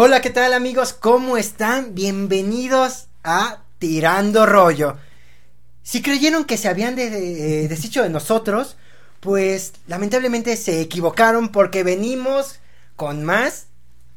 Hola, ¿qué tal amigos? ¿Cómo están? Bienvenidos a Tirando Rollo. Si creyeron que se habían de- de- deshecho de nosotros, pues lamentablemente se equivocaron porque venimos con más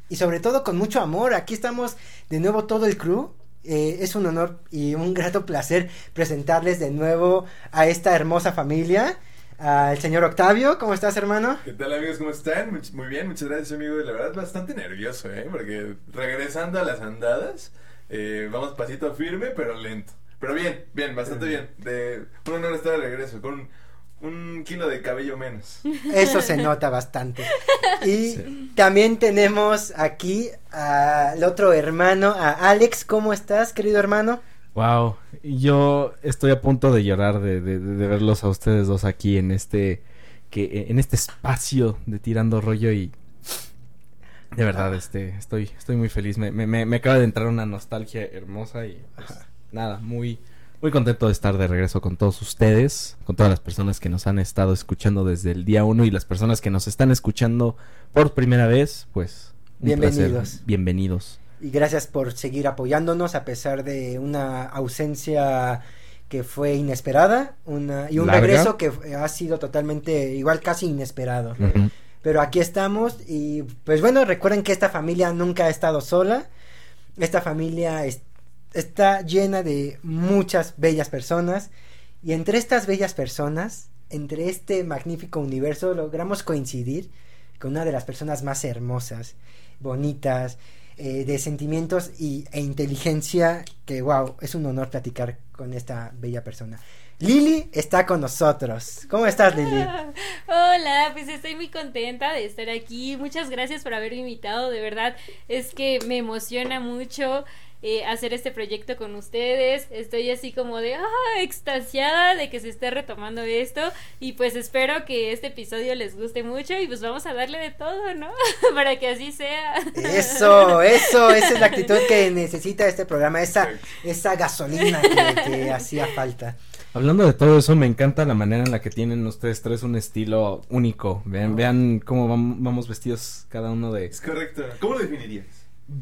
y sobre todo con mucho amor. Aquí estamos de nuevo todo el crew. Eh, es un honor y un grato placer presentarles de nuevo a esta hermosa familia. Al señor Octavio, ¿cómo estás hermano? ¿Qué tal amigos? ¿Cómo están? Muy bien, muchas gracias amigo. La verdad bastante nervioso, ¿eh? Porque regresando a las andadas, eh, vamos pasito firme pero lento. Pero bien, bien, bastante bien. De, un honor estar de regreso con un, un kilo de cabello menos. Eso se nota bastante. Y también tenemos aquí al otro hermano, a Alex. ¿Cómo estás, querido hermano? Wow, yo estoy a punto de llorar de, de- de- de verlos a ustedes dos aquí en este que en este espacio de tirando rollo y de verdad este estoy estoy muy feliz me, me, me- acaba de entrar una nostalgia hermosa y pues, nada muy muy contento de estar de regreso con todos ustedes con todas las personas que nos han estado escuchando desde el día uno y las personas que nos están escuchando por primera vez pues un placer. Bienvenidos. Y gracias por seguir apoyándonos a pesar de una ausencia que fue inesperada una, y un Larga. regreso que ha sido totalmente igual casi inesperado. Pero aquí estamos y pues bueno, recuerden que esta familia nunca ha estado sola. Esta familia es- está llena de muchas bellas personas y entre estas bellas personas, entre este magnífico universo, logramos coincidir con una de las personas más hermosas, bonitas, eh, de sentimientos y, e inteligencia que wow, es un honor platicar con esta bella persona. Lili está con nosotros. ¿Cómo estás, Lili? Hola, pues estoy muy contenta de estar aquí. Muchas gracias por haberme invitado. De verdad, es que me emociona mucho eh, hacer este proyecto con ustedes. Estoy así como de, ah, extasiada de que se esté retomando esto. Y pues espero que este episodio les guste mucho y pues vamos a darle de todo, ¿no? Para que así sea. Eso, eso, esa es la actitud que necesita este programa, esa, esa gasolina que, que hacía falta. Hablando de todo eso, me encanta la manera en la que tienen ustedes tres un estilo único. Vean, vean cómo vam- vamos vestidos cada uno de... Es correcto. ¿Cómo lo definirías?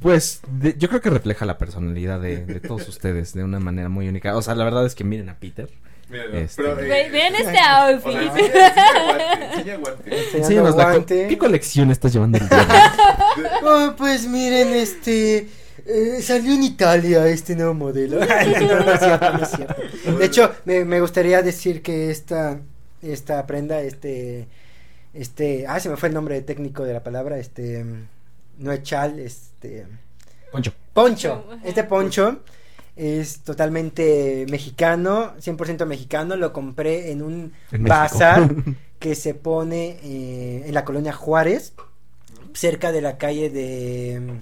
Pues de- yo creo que refleja la personalidad de, de todos ustedes de una manera muy única. O sea, la verdad es que miren a Peter. Este- eh, Ve- Vean este o sea, outfit. enseña, guante, enseña guante. ¿Qué colección estás llevando el? Oh, pues miren, este. eh, salió en Italia este nuevo modelo. no, no es cierto, no es cierto. De hecho, me, me gustaría decir que esta, esta prenda, este. Este. Ah, se me fue el nombre técnico de la palabra. Este. No es chal, este. Poncho. Poncho. Este poncho es totalmente mexicano, 100% mexicano. Lo compré en un En bazar que se pone eh, en la colonia Juárez, cerca de la calle de...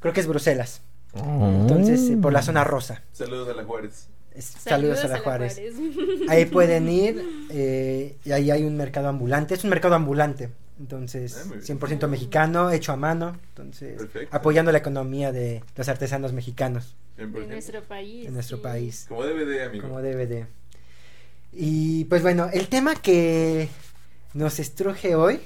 Creo que es Bruselas. Entonces, eh, por la zona rosa. Saludos a la Juárez. Saludos, a la Juárez. Juárez. Ahí pueden ir eh, y ahí hay un mercado ambulante. Es un mercado ambulante. Entonces, Ah, muy bien. 100% mexicano, hecho a mano. Entonces, Perfecto. apoyando la economía de los artesanos mexicanos Bien, por De ejemplo. nuestro país. en nuestro sí. país. Como DVD, amigo. Como de. Y pues bueno, el tema que nos estruje hoy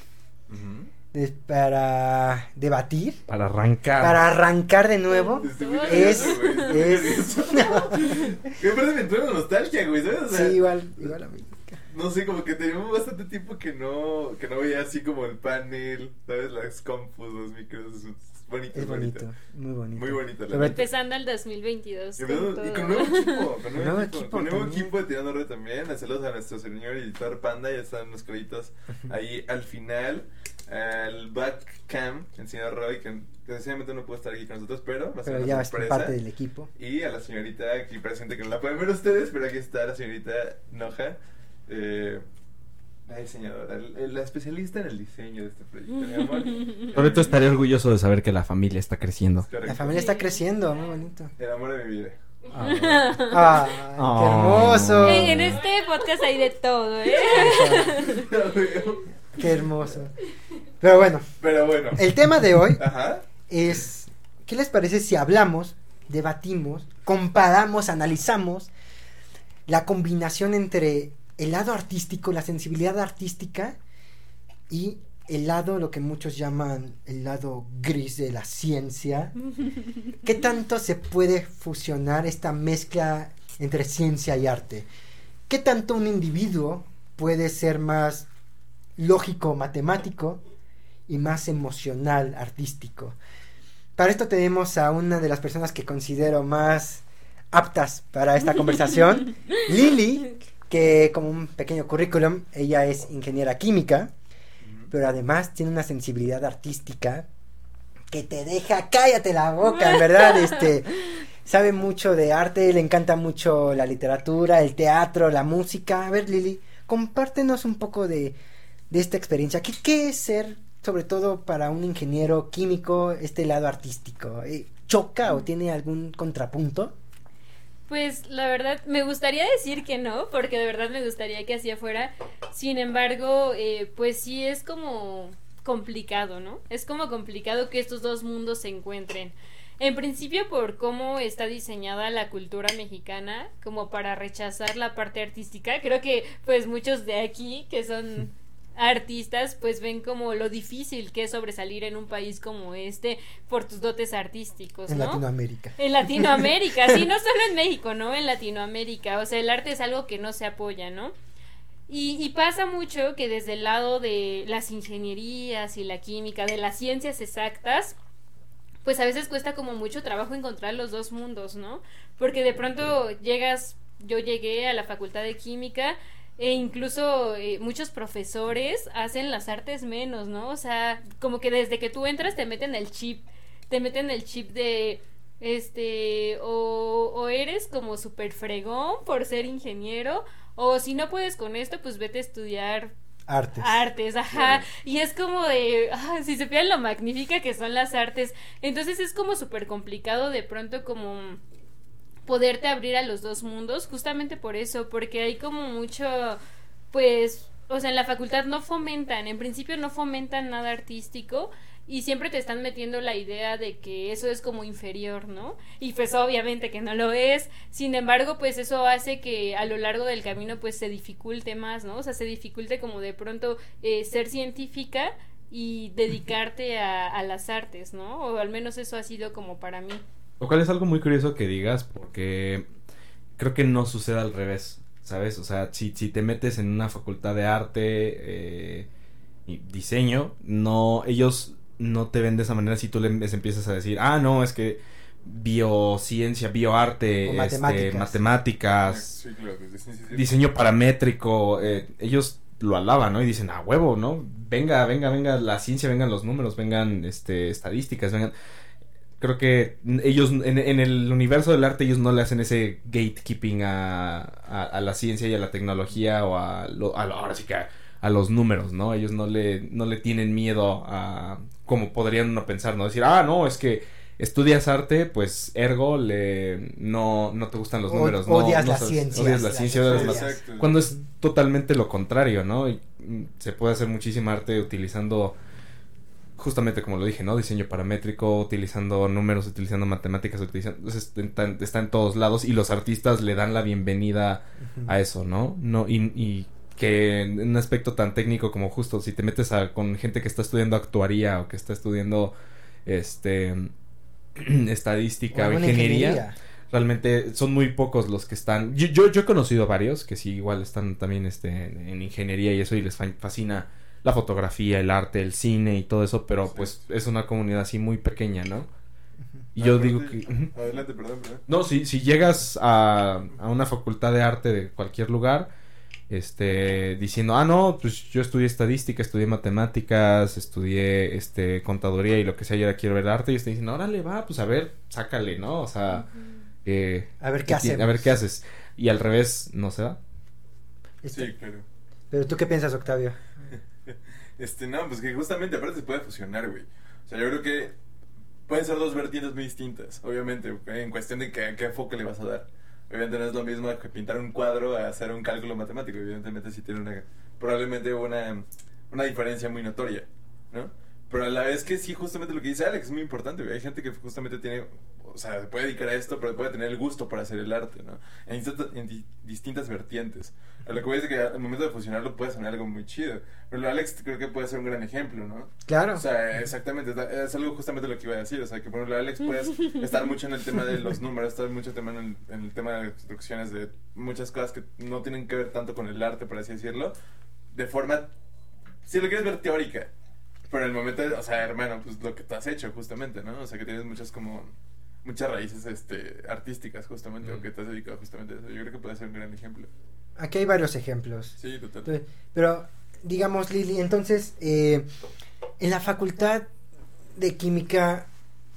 es para debatir, Para arrancar. para arrancar de nuevo. Estoy muy Es- es- aparte me nostalgia, güey, ¿sabes? O sea, Sí, igual, igual a mí. No sé, como que teníamos bastante tiempo que no, que no veía así como el panel, ¿sabes? Las compus, los micros, bonito. Es bonito, muy bonito. Muy bonito, la. Empezando el 2022. Y con todo. y con nuevo equipo, con nuevo, Nuevo equipo, equipo con nuevo equipo de Tirando Red también. Saludos a nuestro señor editor Panda, ya están los créditos ahí al final. Al backcam, el señor Roy, que desgraciadamente no puede estar aquí con nosotros, pero va a ser Pero una ya es sorpresa. parte del equipo. Y a la señorita aquí presente, que no la pueden ver ustedes, pero aquí está la señorita Noja, eh, la diseñadora, la especialista en el diseño de este proyecto, mi amor. Sobre todo estaré orgulloso de saber que la familia está creciendo. Correcto. La familia está creciendo, muy bonito. El amor de mi vida. Ah, qué Oh. hermoso. En, en este podcast hay de todo, ¿eh? Qué hermoso. Pero bueno, Pero bueno. el tema de hoy Ajá. es, ¿qué les parece si hablamos, debatimos, comparamos, analizamos la combinación entre el lado artístico, la sensibilidad artística y el lado, lo que muchos llaman el lado gris de la ciencia. ¿Qué tanto se puede fusionar esta mezcla entre ciencia y arte? ¿Qué tanto un individuo puede ser más lógico, matemático y más emocional, artístico? Para esto tenemos a una de las personas que considero más aptas para esta conversación, Lili, que como un pequeño currículum, ella es ingeniera química, pero además tiene una sensibilidad artística que te deja, cállate la boca, en verdad, este, sabe mucho de arte, le encanta mucho la literatura, el teatro, la música. A ver, Lili, compártenos un poco de, de esta experiencia. ¿Qué, ¿Qué es ser, sobre todo para un ingeniero químico, este lado artístico? Eh, ¿Choca o tiene algún contrapunto? Pues la verdad, me gustaría decir que no, porque de verdad me gustaría que así fuera. Sin embargo, eh, pues sí es como complicado, ¿no? Es como complicado que estos dos mundos se encuentren. En principio por cómo está diseñada la cultura mexicana, como para rechazar la parte artística. Creo que pues muchos de aquí que son artistas pues ven como lo difícil que es sobresalir en un país como este por tus dotes artísticos, En ¿no? Latinoamérica. En Latinoamérica, sí, no solo en México, ¿no? En Latinoamérica, o sea, el arte es algo que no se apoya, ¿no? Y, y pasa mucho que desde el lado de las ingenierías y la química, de las ciencias exactas, pues a veces cuesta como mucho trabajo encontrar los dos mundos, ¿no? Porque de pronto llegas, yo llegué a la facultad de química e incluso eh, muchos profesores hacen las artes menos, ¿no? O sea, como que desde que tú entras te meten el chip, te meten el chip de este o, o eres como súper fregón por ser ingeniero o si no puedes con esto pues vete a estudiar Artes. artes, ajá. Y es como de, ah, si supieran lo magnífica que son las artes. Entonces es como súper complicado de pronto como poderte abrir a los dos mundos, justamente por eso, porque hay como mucho, pues, o sea, en la facultad no fomentan, en principio no fomentan nada artístico y siempre te están metiendo la idea de que eso es como inferior, ¿no? Y pues obviamente que no lo es, sin embargo, pues eso hace que a lo largo del camino pues se dificulte más, ¿no? O sea, se dificulte como de pronto eh, ser científica y dedicarte a, a las artes, ¿no? O al menos eso ha sido como para mí. Lo cual es algo muy curioso que digas porque creo que no sucede al revés, ¿sabes? O sea, si, si te metes en una facultad de arte eh, y diseño, no, ellos no te ven de esa manera si tú les empiezas a decir, ah, no, es que biociencia, bioarte, este, matemáticas. matemáticas, Sí, claro, sí, sí, sí. diseño paramétrico, eh, ellos lo alaban, ¿no? Y dicen, a huevo, ¿no? Venga, venga, venga la ciencia, vengan los números, vengan este, estadísticas, vengan... Creo que ellos, en, en el universo del arte, ellos no le hacen ese gatekeeping a, a, a la ciencia y a la tecnología o a, lo, a lo- ahora sí que a, a los números, ¿no? Ellos no le, no le tienen miedo a, como podrían uno pensar, ¿no? Decir, ah, no, es que estudias arte, pues ergo le, no, no te gustan los O- números, no, odias no las sabes- ciencias, odias la las ciencia, odias las. Exacto. cuando es totalmente lo contrario, ¿no? Y, mm, se puede hacer muchísima arte utilizando, justamente como lo dije, ¿no? Diseño paramétrico, utilizando números, utilizando matemáticas, utilizando... entonces, está, en- está en todos lados y los artistas le dan la bienvenida a eso, ¿no? no y, y que en un aspecto tan técnico como justo, si te metes a, con gente que está estudiando actuaría o que está estudiando, este... estadística o, ingeniería realmente son muy pocos los que están. Yo, yo, yo he conocido varios que sí, igual están también este, en, en ingeniería y eso, y les fa- fascina la fotografía, el arte, el cine y todo eso, pero Sí. pues es una comunidad así muy pequeña, ¿no? Y yo digo que. Adelante, perdón, perdón. No, si, si llegas a, a una facultad de arte de cualquier lugar, este, diciendo, ah, no, pues yo estudié estadística, estudié matemáticas, estudié, este, contaduría y lo que sea, y ahora quiero ver arte, y te dicen, órale, va, pues a ver, sácale, ¿no? O sea, eh, A ver qué hacemos. A ver qué haces. Y al revés, no se da. Este, Sí, claro. Pero tú qué piensas, Octavio? Este, no, pues que justamente aparte se puede fusionar, güey. O sea, yo creo que pueden ser dos vertientes muy distintas, obviamente, en cuestión de qué, qué enfoque le vas a dar. Obviamente no es lo mismo que pintar un cuadro a hacer un cálculo matemático, evidentemente sí tiene una, probablemente una, una diferencia muy notoria, ¿no? pero a la vez que sí, justamente lo que dice Alex es muy importante, güey. Hay gente que justamente tiene, o sea, se puede dedicar a esto, pero puede tener el gusto para hacer el arte, ¿no? En, distintas- en di- distintas vertientes. A lo que voy es que al momento de fusionarlo puede sonar algo muy chido. Pero Alex creo que puede ser un gran ejemplo, ¿no? Claro. O sea, exactamente, es algo justamente lo que iba a decir. O sea, que por ejemplo, Alex puedes estar mucho en el tema de los números, estar mucho tema en el, en el tema de instrucciones, de muchas cosas que no tienen que ver tanto con el arte, por así decirlo, de forma, si lo quieres ver teórica. Pero en el momento, o sea, hermano, pues lo que tú has hecho justamente, ¿no? O sea, que tienes muchas como, muchas raíces este, artísticas justamente, o que te has dedicado justamente a eso. Yo creo que puede ser un gran ejemplo. Aquí hay varios ejemplos. Sí, total. Pero, digamos, Lili, entonces, eh, en la facultad de química,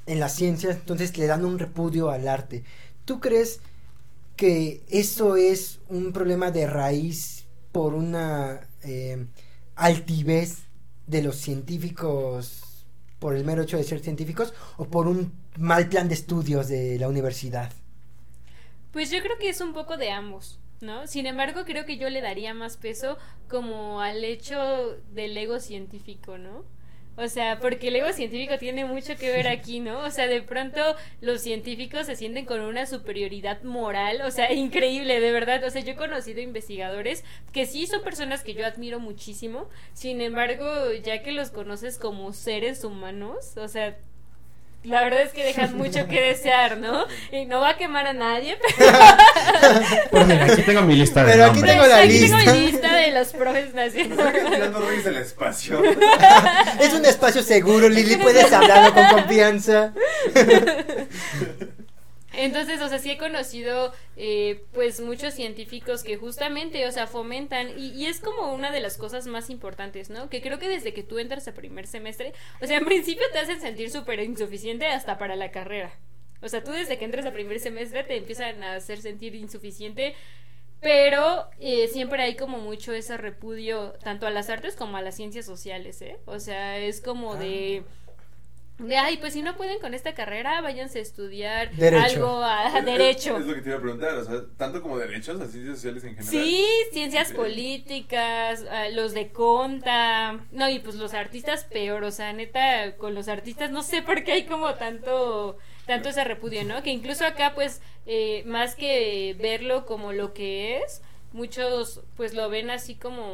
en las ciencias, entonces le dan un repudio al arte. ¿Tú crees que eso es un problema de raíz por una eh, altivez de los científicos, por el mero hecho de ser científicos, o por un mal plan de estudios de la universidad? Pues yo creo que es un poco de ambos, ¿no? Sin embargo, creo que yo le daría más peso como al hecho del ego científico, ¿no? O sea, porque el ego científico tiene mucho que ver aquí, ¿no? O sea, de pronto los científicos se sienten con una superioridad moral, o sea, increíble, de verdad. O sea, yo he conocido investigadores que sí son personas que yo admiro muchísimo, sin embargo, ya que los conoces como seres humanos, o sea, la verdad es que dejan mucho que desear, ¿no? Y no va a quemar a nadie, pero Pues mira, aquí tengo mi lista de Pero aquí nombres. tengo la aquí lista. tengo mi lista de los profes nacionales. Reyes del espacio. Es un espacio seguro, Lili, puedes hablarlo con confianza. Entonces, o sea, sí he conocido, eh, pues, muchos científicos que justamente, o sea, fomentan, y, y es como una de las cosas más importantes, ¿no? Que creo que desde que tú entras a primer semestre, o sea, en principio te hacen sentir súper insuficiente hasta para la carrera. O sea, tú desde que entras a primer semestre te empiezan a hacer sentir insuficiente, pero eh, siempre hay como mucho ese repudio tanto a las artes como a las ciencias sociales, ¿eh? O sea, es como de... De, ay, pues si no pueden con esta carrera, váyanse a estudiar Derecho. algo a, derecho. Es, lo que te iba a preguntar, o sea, tanto como derechos, así sociales en general. Sí, ciencias Sí. políticas, ah, los de conta, no, y pues los artistas peor, o sea, neta, con los artistas no sé por qué hay como tanto, tanto ese repudio, ¿no? Que incluso acá, pues, eh, más que verlo como lo que es, muchos pues lo ven así como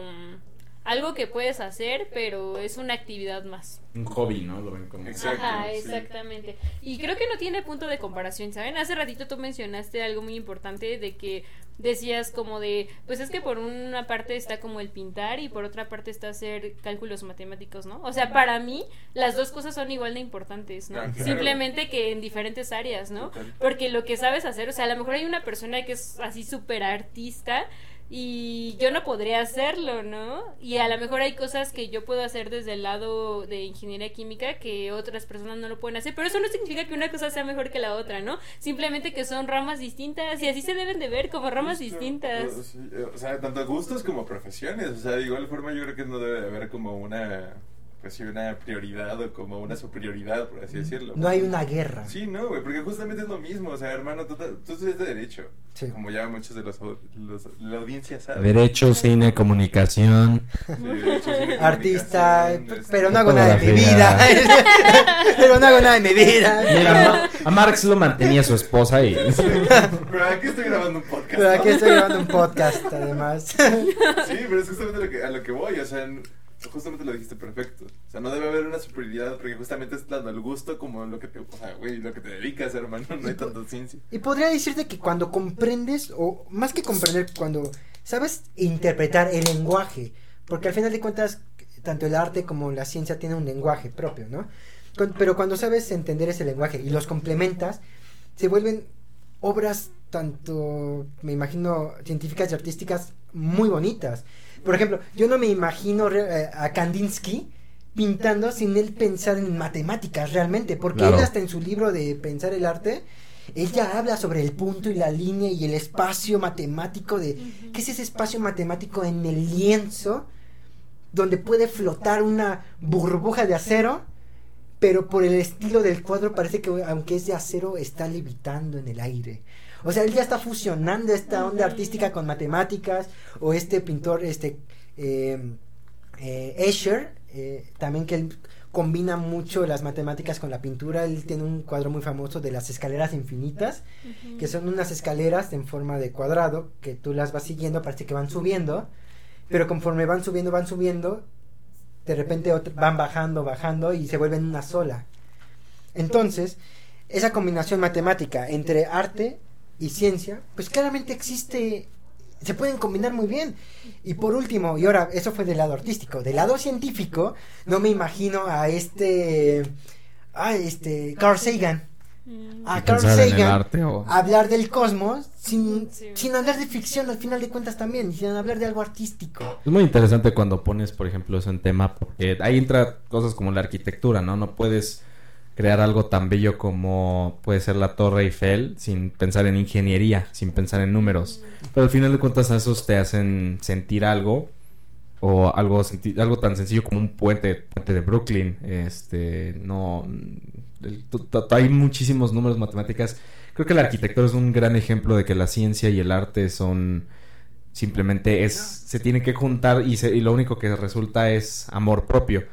algo que puedes hacer, pero es una actividad más. Un hobby, ¿no? Lo ven como. Exacto. Ajá, sí. exactamente. Y creo que no tiene punto de comparación, ¿saben? Hace ratito tú mencionaste algo muy importante de que decías como de, pues es que por una parte está como el pintar y por otra parte está hacer cálculos matemáticos, ¿no? O sea, para mí las dos cosas son igual de importantes, ¿no? Ah, claro. Simplemente que en diferentes áreas, ¿no? Porque lo que sabes hacer, o sea, a lo mejor hay una persona que es así súper artista y yo no podría hacerlo, ¿no? Y a lo mejor hay cosas que yo puedo hacer desde el lado de ingeniería química que otras personas no lo pueden hacer, pero eso no significa que una cosa sea mejor que la otra, ¿no? Simplemente que son ramas distintas y así se deben de ver como ramas Justo, distintas. o- eh, O sea, tanto gustos como profesiones. O sea, de igual forma yo creo que no debe de haber como una, pues sí, una prioridad o como una superioridad, por así decirlo. No hay una guerra. Sí, no, güey, porque justamente es lo mismo. O sea, hermano, tú, tú estudias de derecho. Sí. Como ya muchos de los, los- la audiencia sabe. Derecho, cine, comunicación. Sí, derecho, cine, Artista, comunicación, este, pero no hago nada de mi vida. Pero no hago nada de mi vida. Mira, a Marx lo mantenía su esposa y. Pero aquí estoy grabando un podcast. Pero aquí ¿no? estoy grabando un podcast, además. Sí, pero es justamente lo que, a lo que voy, o sea, n- justamente lo dijiste perfecto. O sea, no debe haber una superioridad porque justamente es tanto el gusto como lo que te, o sea, güey, lo que te dedicas, hermano, no hay tanto ciencia. Y podría decirte que cuando comprendes, o más que comprender, cuando sabes interpretar el lenguaje, porque al final de cuentas, tanto el arte como la ciencia tienen un lenguaje propio, ¿no? Con- pero cuando sabes entender ese lenguaje y los complementas, se vuelven obras tanto, me imagino, científicas y artísticas muy bonitas. Por ejemplo, yo no me imagino eh, a Kandinsky pintando sin él pensar en matemáticas realmente, porque Claro. él hasta en su libro de Pensar el arte, él ya habla sobre el punto y la línea y el espacio matemático de qué es ese espacio matemático en el lienzo donde puede flotar una burbuja de acero, pero por el estilo del cuadro parece que aunque es de acero está levitando en el aire. O sea, él ya está fusionando esta onda artística con matemáticas o este pintor este eh, eh, Escher, eh, también que él combina mucho las matemáticas con la pintura. Él tiene un cuadro muy famoso de las escaleras infinitas, que son unas escaleras en forma de cuadrado, que tú las vas siguiendo, parece que van subiendo, pero conforme van subiendo, van subiendo, de repente van bajando, bajando y se vuelven una sola. Entonces, esa combinación matemática entre arte y ciencia, pues claramente existe, se pueden combinar muy bien. Y por último, y ahora, eso fue del lado artístico, del lado científico, no me imagino a este, a este, Carl Sagan, Mm. a Carl Sagan arte o- hablar del cosmos sin, Sí. sin hablar de ficción al final de cuentas también, y sin hablar de algo artístico. Es muy interesante cuando pones, por ejemplo, eso en tema, porque ahí entra cosas como la arquitectura, ¿no? No puedes crear algo tan bello como puede ser la Torre Eiffel sin pensar en ingeniería, sin pensar en números. Pero al final de cuentas esos te hacen sentir algo o algo algo tan sencillo como un puente, puente de Brooklyn, este, no hay muchísimos números matemáticas. Creo que la arquitectura es un gran ejemplo de que la ciencia y el arte son simplemente es se tienen que juntar y, se- y lo único que resulta es amor propio.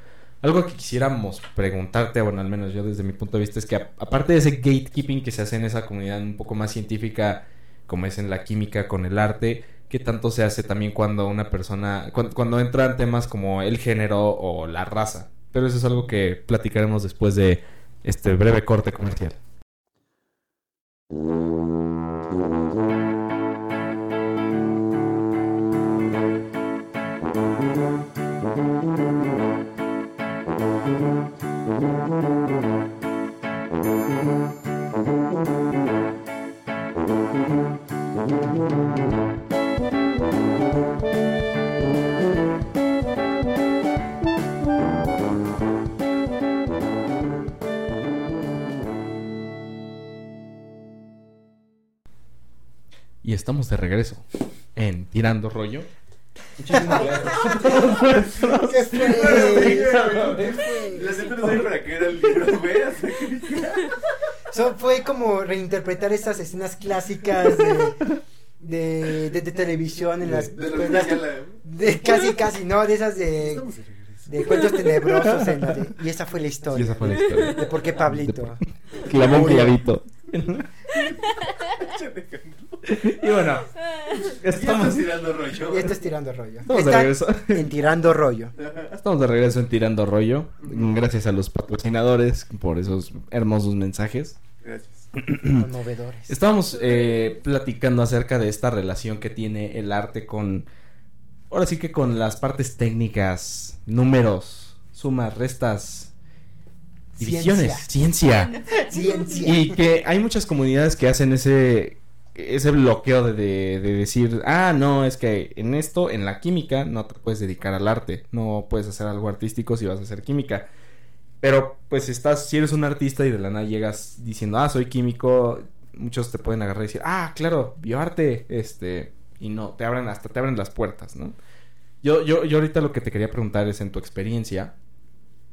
Algo que quisiéramos preguntarte, bueno, al menos yo desde mi punto de vista, es que aparte de ese gatekeeping que se hace en esa comunidad un poco más científica, como es en la química con el arte, ¿qué tanto se hace también cuando una persona, cuando, cuando entran temas como el género o la raza? Pero eso es algo que platicaremos después de este breve corte comercial. Y estamos de regreso en Tirando Rollo. Muchísimas gracias. ¿Qué fue? La gente no sabe para qué era el libro, güey. So, fue como reinterpretar esas escenas clásicas de, de, de- de televisión en las, De la las- ya la- de casi casi no de esas de, de cuentos tenebrosos en la de- y esa fue la Y historia esa fue la historia. de por qué Pablito. Clavó un clavito. Y bueno, Estamos tirando rollo. y esto es tirando rollo estamos de regreso. en tirando rollo Estamos de regreso en Tirando Rollo. Gracias a los patrocinadores por esos hermosos mensajes. Gracias. conmovedores Estábamos eh, platicando acerca de esta relación que tiene el arte con. Ahora sí que con las partes técnicas, números, sumas, restas, divisiones, ciencia. ciencia Y que hay muchas comunidades que hacen ese ese bloqueo de, de- de decir, ah, no, es que en esto, en la química, no te puedes dedicar al arte, no puedes hacer algo artístico si vas a hacer química. Pero pues estás, si eres un artista y de la nada llegas diciendo, ah, soy químico, muchos te pueden agarrar y decir, ah, claro, bioarte, este, y no, te abren, hasta te abren las puertas, ¿no? Yo, yo, yo ahorita lo que te quería preguntar es en tu experiencia,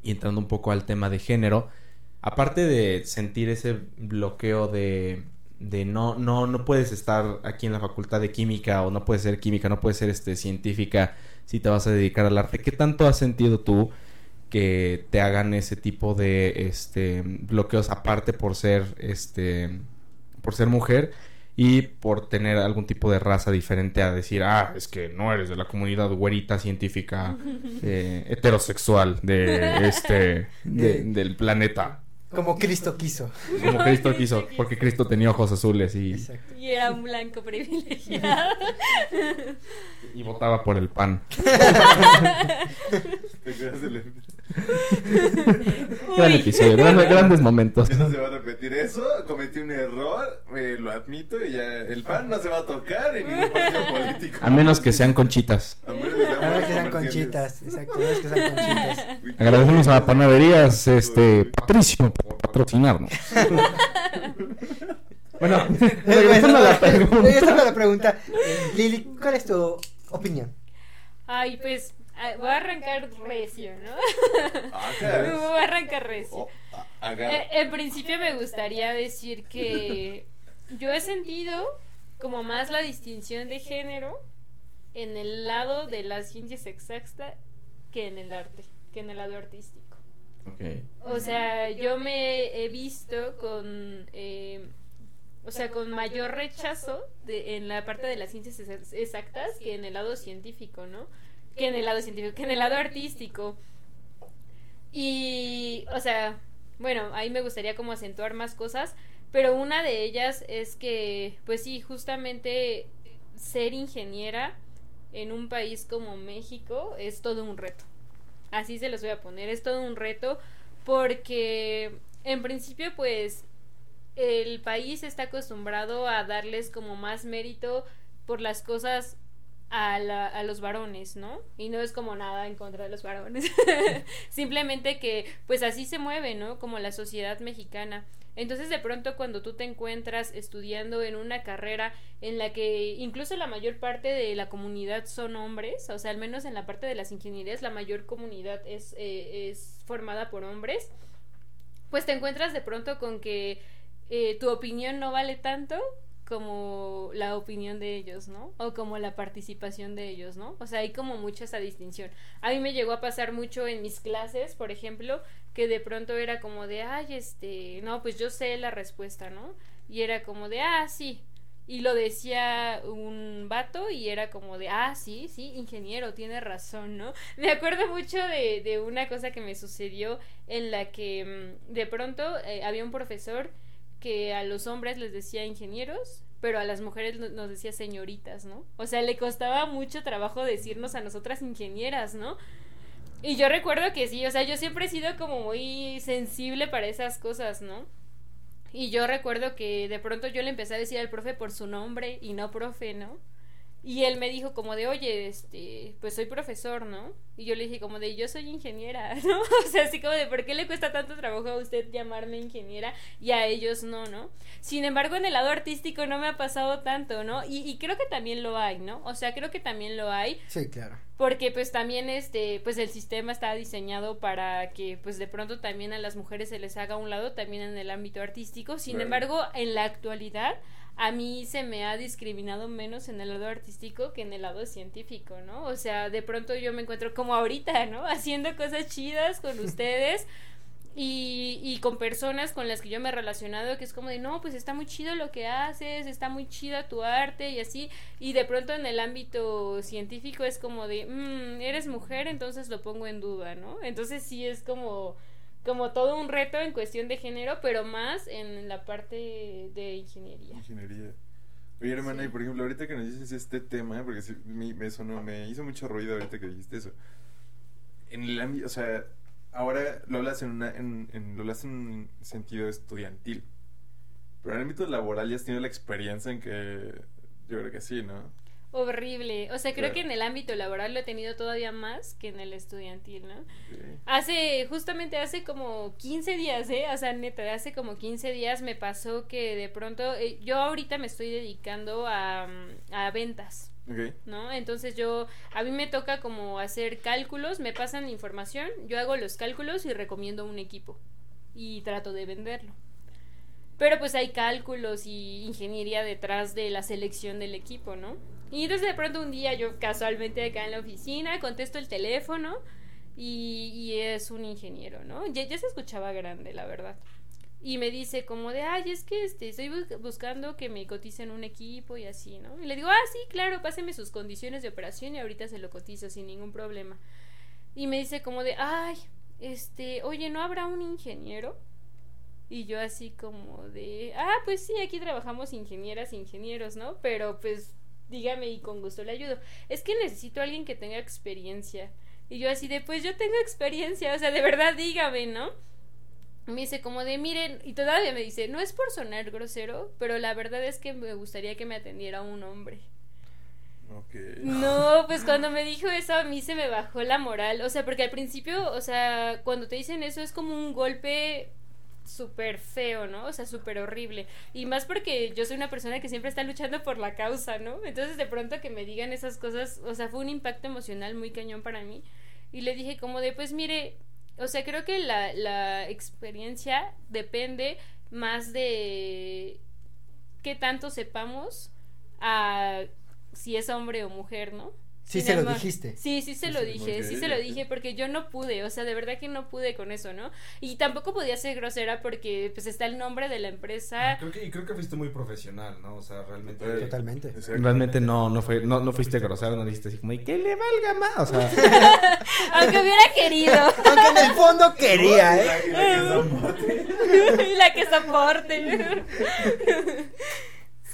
y entrando un poco al tema de género, aparte de sentir ese bloqueo de, de no, no, no puedes estar aquí en la facultad de química o no puedes ser química, no puedes ser este, científica si te vas a dedicar al arte, ¿qué tanto has sentido tú que te hagan ese tipo de este, bloqueos aparte por ser, este, por ser mujer? Y por tener algún tipo de raza diferente a decir, ah, es que no eres de la comunidad güerita científica eh, heterosexual de este de- del planeta. Como Cristo quiso Como Cristo quiso, porque Cristo tenía ojos azules y, Exacto. Y era un blanco privilegiado. y votaba por el pan. ¿Te acuerdas del- Gran episodio, gran- grandes momentos. No se va a repetir eso. Cometí un error, eh, lo admito. Y ya el pan no se va a tocar en ningún partido político. A menos que sean conchitas. A menos que sean conchitas exacto a ver que sean conchitas Agradecemos a Panaderías este Patricio por patrocinarnos. bueno, regresando a la Regresando a pregunta. la pregunta eh, Lili ¿cuál es tu opinión? Ay, pues voy a arrancar recio, ¿no? Ah, voy a arrancar recio. Oh, a- agarra. Eh, en principio me gustaría decir que yo he sentido como más la distinción de género en el lado de las ciencias exactas que en el arte, que en el lado artístico. Ok. O sea, yo me he visto con, eh, o sea, con mayor rechazo de, en la parte de las ciencias ex- exactas que en el lado científico, ¿no? Que en el lado científico, que en el lado artístico. Y, o sea, bueno, ahí me gustaría como acentuar más cosas, pero una de ellas es que, pues sí, justamente ser ingeniera en un país como México es todo un reto. Así se los voy a poner, es todo un reto porque en principio pues el país está acostumbrado a darles como más mérito por las cosas a, la- a los varones, ¿no? Y no es como nada en contra de los varones. Simplemente que pues así se mueve, ¿no? Como la sociedad mexicana. Entonces de pronto cuando tú te encuentras estudiando en una carrera en la que incluso la mayor parte de la comunidad son hombres, o sea, al menos en la parte de las ingenierías la mayor comunidad es, eh, es formada por hombres, pues te encuentras de pronto con que eh, tu opinión no vale tanto como la opinión de ellos, ¿no? O como la participación de ellos, ¿no? O sea, hay como mucha esa distinción. A mí me llegó a pasar mucho en mis clases, por ejemplo, que de pronto era como de, ay, este, no, pues yo sé la respuesta, ¿no? Y era como de, ah, sí. Y lo decía un vato y era como de, ah, sí, sí, ingeniero, tiene razón, ¿no? Me acuerdo mucho de, de una cosa que me sucedió en la que mm, de pronto eh, había un profesor que a los hombres les decía ingenieros, pero a las mujeres no- nos decía señoritas, ¿no? O sea, le costaba mucho trabajo decirnos a nosotras ingenieras, ¿no? Y yo recuerdo que sí, o sea, yo siempre he sido como muy sensible para esas cosas, ¿no? Y yo recuerdo que de pronto yo le empecé a decir al profe por su nombre y no profe, ¿no? Y él me dijo como de, oye, este, pues soy profesor, ¿no? Y yo le dije como de, yo soy ingeniera, ¿no? O sea, así como de, ¿por qué le cuesta tanto trabajo a usted llamarme ingeniera y a ellos no, ¿no? Sin embargo, en el lado artístico no me ha pasado tanto, ¿no? Y, y creo que también lo hay, ¿no? O sea, creo que también lo hay Sí, claro. porque pues también este pues el sistema está diseñado para que pues de pronto también a las mujeres se les haga a un lado también en el ámbito artístico sin embargo en la actualidad a mí se me ha discriminado menos en el lado artístico que en el lado científico no o sea de pronto yo me encuentro como ahorita no haciendo cosas chidas con ustedes y, y con personas con las que yo me he relacionado que es como de no pues está muy chido lo que haces está muy chida tu arte y así y de pronto en el ámbito científico es como de "Mm, eres mujer entonces lo pongo en duda no entonces sí es como como todo un reto en cuestión de género pero más en la parte de ingeniería Ingeniería. Oye, hermana, Sí. y por ejemplo, ahorita que nos dices este tema, porque me, me sonó, me hizo mucho ruido ahorita que dijiste eso. En el ámbito, o sea, ahora lo hablas en, una, en, en- lo hablas en un sentido estudiantil. Pero en el ámbito laboral ya has tenido la experiencia en que yo creo que sí, ¿no? Horrible o sea creo Claro. que en el ámbito laboral lo he tenido todavía más que en el estudiantil no Sí. Hace, justamente hace como 15 días, ¿eh? O sea, neta, hace como 15 días me pasó que de pronto, eh, yo ahorita me estoy dedicando a, a ventas. ¿no? Entonces yo, a mí me toca como hacer cálculos, me pasan información, yo hago los cálculos y recomiendo un equipo y trato de venderlo. Pero pues hay cálculos y ingeniería detrás de la selección del equipo, ¿no? Y entonces de pronto un día yo casualmente acá en la oficina contesto el teléfono y, y es un ingeniero, ¿no? Ya, ya se escuchaba grande, la verdad. Y me dice como de, ay, es que este, estoy bus- buscando que me coticen un equipo y así, ¿no? Y le digo, ah, sí, claro, páseme sus condiciones de operación y ahorita se lo cotizo sin ningún problema. Y me dice como de, ay, este, oye, ¿no habrá un ingeniero? Y yo así como de, ah, pues sí, aquí trabajamos ingenieras ingenieros, ¿no? Pero pues dígame y con gusto le ayudo. Es que necesito a alguien que tenga experiencia. Y yo así de, pues yo tengo experiencia, o sea, de verdad dígame, ¿no? Me dice como de, miren, y todavía me dice, no es por sonar grosero, pero la verdad es que me gustaría que me atendiera un hombre. No, pues cuando me dijo eso a mí se me bajó la moral, o sea, porque al principio, o sea, cuando te dicen eso es como un golpe súper feo, ¿no? O sea, súper horrible. Y más porque yo soy una persona que siempre está luchando por la causa, ¿no? Entonces de pronto que me digan esas cosas, o sea, fue un impacto emocional muy cañón para mí. Y le dije como de, pues mire, o sea, creo que la, la experiencia depende más de qué tanto sepamos a si es hombre o mujer, ¿no? Sí se lo dijiste. Sí, sí se lo dije, sí se lo dije porque yo no pude, o sea, de verdad que no pude con eso, ¿no? Y tampoco podía ser grosera porque pues está el nombre de la empresa. Creo que, y creo que fuiste muy profesional, ¿no? O sea, realmente. Eh, Totalmente. Realmente no, no fue, no, no fuiste grosero, no dijiste así como, "Y que le valga más. O sea, Aunque hubiera querido. Aunque en el fondo quería, ¿eh? La- la que soporte. la que soporte.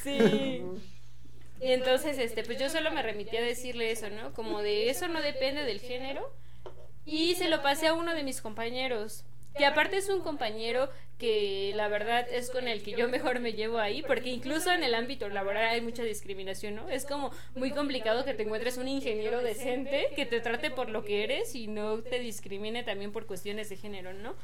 sí. Y entonces, este, pues yo solo me remití a decirle eso, ¿no? Como de eso no depende del género. Y se lo pasé a uno de mis compañeros. Que aparte es un compañero que la verdad es con el que yo mejor me llevo ahí, porque incluso en el ámbito laboral hay mucha discriminación, ¿no? Es como muy complicado que te encuentres un ingeniero decente que te trate por lo que eres y no te discrimine también por cuestiones de género, ¿no?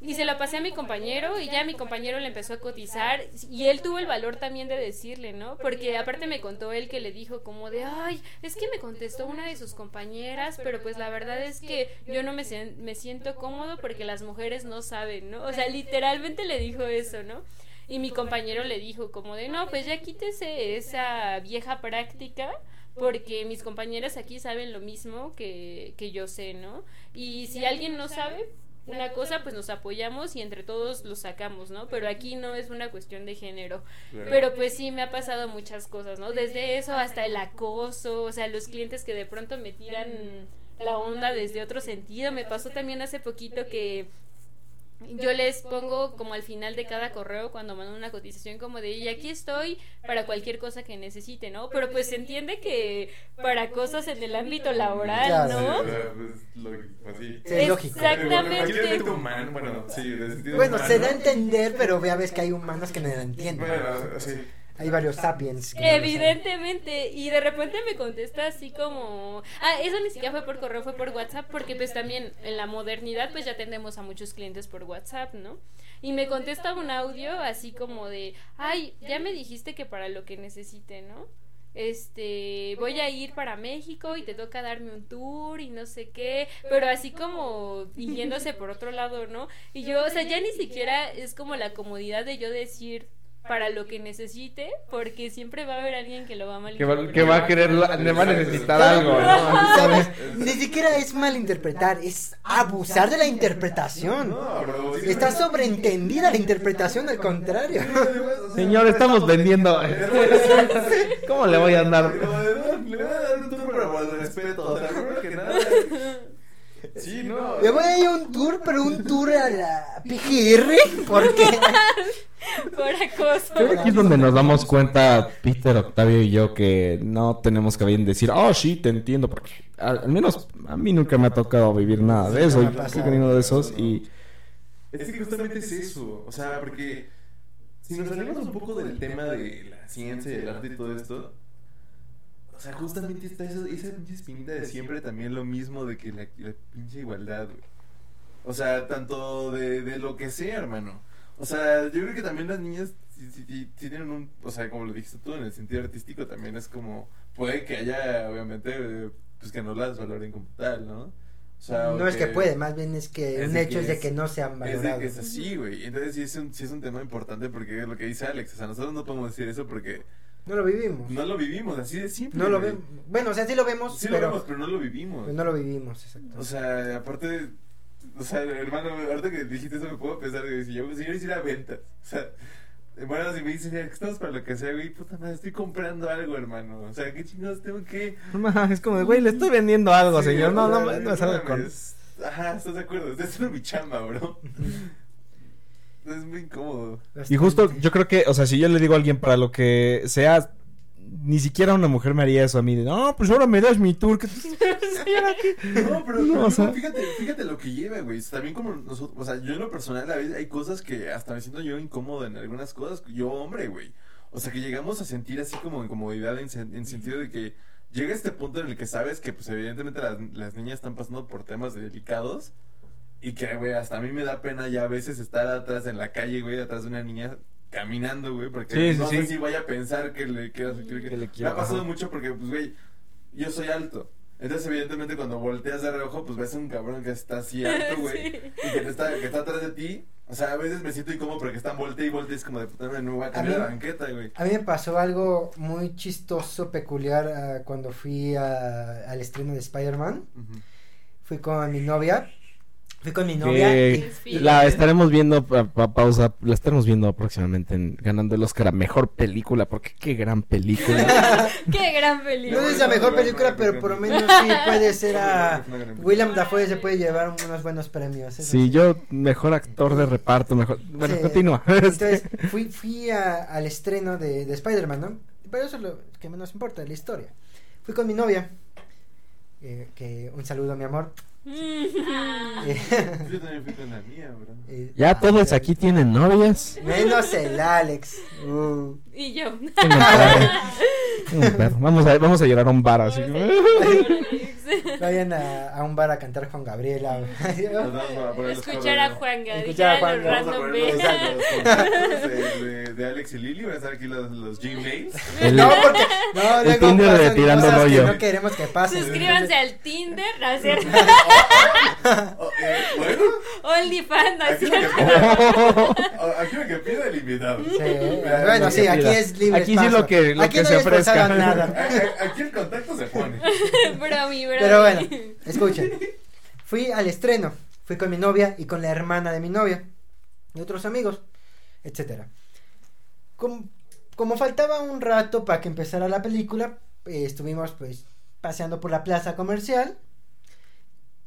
Y se la pasé a mi compañero y ya mi compañero le empezó a cotizar y él tuvo el valor también de decirle, ¿no? Porque aparte me contó él que le dijo como de, ay, es que me contestó una de sus compañeras, pero pues la verdad es que yo no me, me siento cómodo porque las mujeres no saben, ¿no? O sea, literalmente le dijo eso, ¿no? Y mi compañero le dijo como de, no, pues ya quítese esa vieja práctica porque mis compañeras aquí saben lo mismo que, que yo sé, ¿no? Y si alguien no sabe una cosa, pues nos apoyamos y entre todos lo sacamos, ¿no? Pero aquí no es una cuestión de género. Claro. Pero pues sí me ha pasado muchas cosas, ¿no? Desde eso hasta el acoso, o sea, los clientes que de pronto me tiran la onda desde otro sentido. Me pasó también hace poquito que yo les pongo como al final de cada correo cuando mando una cotización como de y aquí estoy para cualquier cosa que necesite, ¿no? Pero pues se entiende que para cosas en el ámbito laboral, ¿no? pues, así. Sí, es lógico. Exactamente. Bueno, sí, de sentido Bueno, humano. se da a entender, pero ya ves que hay humanos que no la entienden. Bueno, sí. Hay varios sapiens. que. Evidentemente, y de repente me contesta así como, ah, eso ni siquiera fue por correo, fue por WhatsApp, porque pues también en la modernidad pues ya atendemos a muchos clientes por WhatsApp, ¿no? Y me contesta un audio así como de, ay, ya me dijiste que para lo que necesite, ¿no? Este, voy a ir para México y te toca darme un tour y no sé qué, pero así como yéndose por otro lado, ¿no? Y yo, o sea, ya ni siquiera es como la comodidad de yo decir para lo que necesite, porque siempre va a haber alguien que lo va a que va, malinterpretar. que va a querer, le va a necesitar algo, ¿no? ¿Sabes? Ni siquiera es malinterpretar, es abusar de la interpretación. Está sobreentendida la interpretación, al contrario. Señor, estamos vendiendo. ¿Cómo le voy a andar? Le voy a dar un respeto, o sea, primero que nada. Sí, no. Le voy a ir a un tour, pero un tour a la PGR, porque Por acoso. Creo que aquí es donde nos damos cuenta, Peter, Octavio y yo, que no tenemos que bien decir, oh, sí, te entiendo, porque al, al menos a mí nunca me ha tocado vivir nada de eso, no y uno de esos, y Es que justamente es eso, o sea, porque si nos salimos un poco del tema de la ciencia y el arte y todo esto, o sea, justamente está esa, esa pinche espinita de siempre también lo mismo de que la, la pinche igualdad, güey. O sea, tanto de, de lo que sea, hermano. O sea, yo creo que también las niñas sí tienen un, o sea, como lo dijiste tú, en el sentido artístico también es como, puede que haya, obviamente, pues que no las valoren como tal, ¿no? O sea, no o es que puede, más bien es que es un hecho que es de que no se han es de que es así, güey. Entonces sí es, un, sí es un tema importante porque es lo que dice Alex. O sea, nosotros no podemos decir eso porque No lo vivimos. no lo vivimos, así de simple. No lo vemos. Bueno, o sea, sí lo vemos, Sí pero, lo vemos, pero no lo vivimos. no lo vivimos, exacto. O sea, aparte, o sea, hermano, ahorita que dijiste eso me puedo pensar, güey, si yo, si yo hiciera ventas, o sea, bueno, si me dicen, "Mira, que estamos para lo que sea, güey, puta madre, estoy comprando algo, hermano, o sea, ¿qué chingados tengo que...? es como de, güey, le estoy vendiendo algo, Sí, señor, no, o no, sea, no es algo con... mames. Ajá, ¿estás de acuerdo? Estoy haciendo mi chamba, bro. Es muy incómodo. Y justo yo creo que, o sea, si yo le digo a alguien para lo que sea, ni siquiera una mujer me haría eso a mí, de, no, pues ahora me das mi tour. que-. No, pero, No, pero o sea- fíjate, fíjate lo que lleva, güey. También como nosotros, o sea, yo en lo personal a veces hay cosas que hasta me siento yo incómodo en algunas cosas, yo hombre, güey. O sea, que llegamos a sentir así como incomodidad en, en sentido de que llega este punto en el que sabes que pues evidentemente las, las niñas están pasando por temas delicados y que, güey, hasta a mí me da pena ya a veces estar atrás en la calle, güey, atrás de una niña caminando, güey, porque Sí, sí, no sé sí. si vaya a pensar que le quiero... que- que- le me quiero, ha pasado ajá. mucho porque, pues, güey, yo soy alto. Entonces, evidentemente, cuando volteas de reojo, pues ves a un cabrón que está así alto, güey. Sí. Y que, está, que está atrás de ti. O sea, a veces me siento incómodo porque están voltea y voltea y es como de puta madre, no me voy a A cambiar mí- de banqueta, güey. A mí me pasó algo muy chistoso, peculiar, ah, cuando fui a- al estreno de Spider-Man. Ujú. Fui con mi novia. Fui con mi novia. Que y- la estaremos viendo, pa- pa- pausa, la estaremos viendo próximamente en, ganando el Oscar a Mejor Película, porque qué gran película. Qué gran No película. es la mejor película, pero por lo menos sí puede ser a... William Dafoe se puede llevar unos buenos premios. eso sí, yo, mejor actor de reparto, mejor... Bueno, Sí. continúa. Entonces, fui, fui a- al estreno de, de Spider-Man, ¿no? Pero eso es lo que menos importa, la historia. Fui con mi novia. eh, que un saludo, mi amor. Eh, Yo también fui con la mía, bro. eh, ya ah, todos ya- aquí tienen novias. Menos el Alex. Uh. y yo. Vamos a, vamos a llorar a un bar así. Vayan a, a un bar a cantar Juan Gabriela. A Escuchar a Juan Gabriel. De, de, Alex y Lili. Van a estar aquí los, los Gmails. No, porque no, El luego Tinder de tirando cosas rollo. que no queremos que pasen. Suscríbanse al Tinder, ¿no? ¿cierto? Oh, eh, bueno, OnlyFans, ¿no? aquí lo, que ¿cierto? pide, aquí lo que pide el invitado. Sí, bueno, sí, aquí es libre Aquí sí lo que- lo aquí que no se ofrezca. nada. Aquí el contacto se pone. Bromi, bromi. Pero bueno, escuchen. Fui al estreno. Fui con mi novia y con la hermana de mi novia. Y otros amigos, etcétera. Como, como faltaba un rato para que empezara la película, eh, estuvimos pues paseando por la plaza comercial.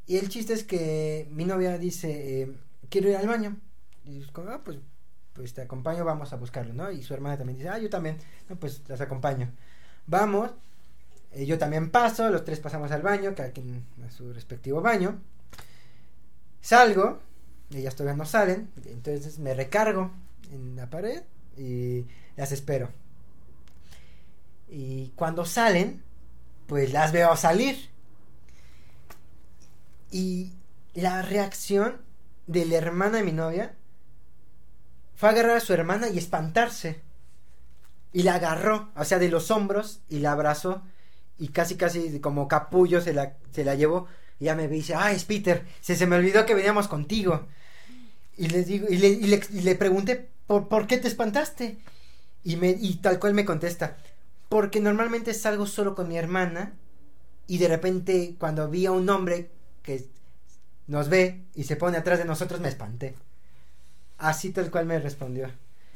Y el chiste es que mi novia dice, eh, quiero ir al baño. Y como, "Ah, pues, pues te acompaño, vamos a buscarlo, ¿no? Y su hermana también dice, ah, yo también. No, pues las acompaño. Vamos. Eh, yo también paso, los tres pasamos al baño, cada quien a su respectivo baño. Salgo, ellas todavía no salen, entonces me recargo en la pared y las espero. Y cuando salen, pues las veo salir. Y la reacción de la hermana de mi novia fue agarrar a su hermana y espantarse. Y la agarró, o sea, de los hombros y la abrazó y casi casi como capullo se la, se la llevó y ya me dice, ah, es Peter, se, se me olvidó que veníamos contigo. Y les digo, y le, y le, le pregunté, ¿por, ¿por qué te espantaste? Y, me, y tal cual me contesta, porque normalmente salgo solo con mi hermana y de repente cuando vi a un hombre que nos ve y se pone atrás de nosotros me espanté. Así tal cual me respondió.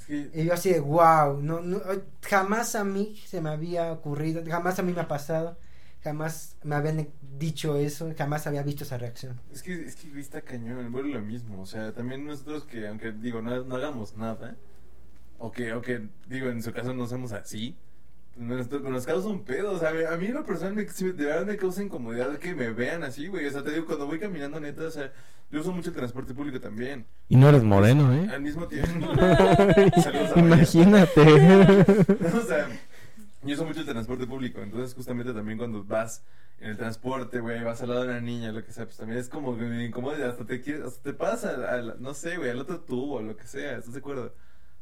Y yo así de, wow, no, no, jamás a mí se me había ocurrido, jamás a mí me ha pasado, jamás me habían dicho eso, jamás había visto esa reacción. Es que, es que está cañón, vuelve lo mismo. O sea, también nosotros que, aunque digo, no, no hagamos nada, o que, o que, digo, en su caso no somos así, nos, nos causa un pedo. O sea, a mí en lo personal, me, de verdad me causa incomodidad que me vean así, güey. O sea, te digo, cuando voy caminando, neta, o sea, yo uso mucho el transporte público también. Y no eres moreno, ¿eh? Al mismo tiempo. Imagínate. o sea, yo uso mucho el transporte público, entonces justamente también cuando vas en el transporte, güey, vas al lado de una niña, lo que sea, pues también es como que me incomoda, hasta te quieres, hasta te pasa al, al- no sé, güey, al otro tubo, lo que sea, ¿estás de acuerdo?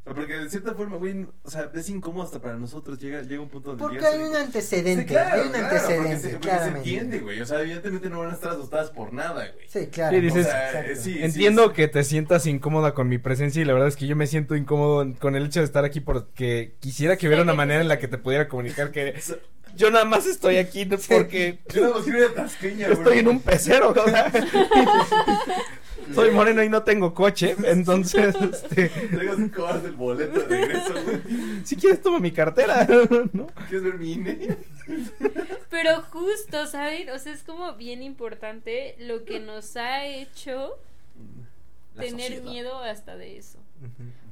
Sea, porque de cierta forma, güey, o sea, es incómodo hasta para nosotros, llega, llega un punto donde Porque hay un antecedente, Sí, claro, hay un claro, porque antecedente, se, porque se claramente. entiende, güey, o sea, evidentemente no van a estar asustadas por nada, güey. Sí, claro. Sí, dices, O sea, exacto. eh, sí, Entiendo sí. que te sientas incómoda con mi presencia y la verdad es que yo me siento incómodo con el hecho de estar aquí porque quisiera que hubiera una manera en la que te pudiera comunicar que yo nada más estoy aquí no porque Yo no quiero ir a Tasqueña, yo güey. estoy en un pecero. soy moreno y no tengo coche, entonces este, cinco horas del boleto de regreso, güey. si quieres toma mi cartera, ¿no? ¿Quieres ver mi INE? Pero justo, ¿saben? O sea, es como bien importante lo que nos ha hecho La tener sociedad. miedo hasta de eso.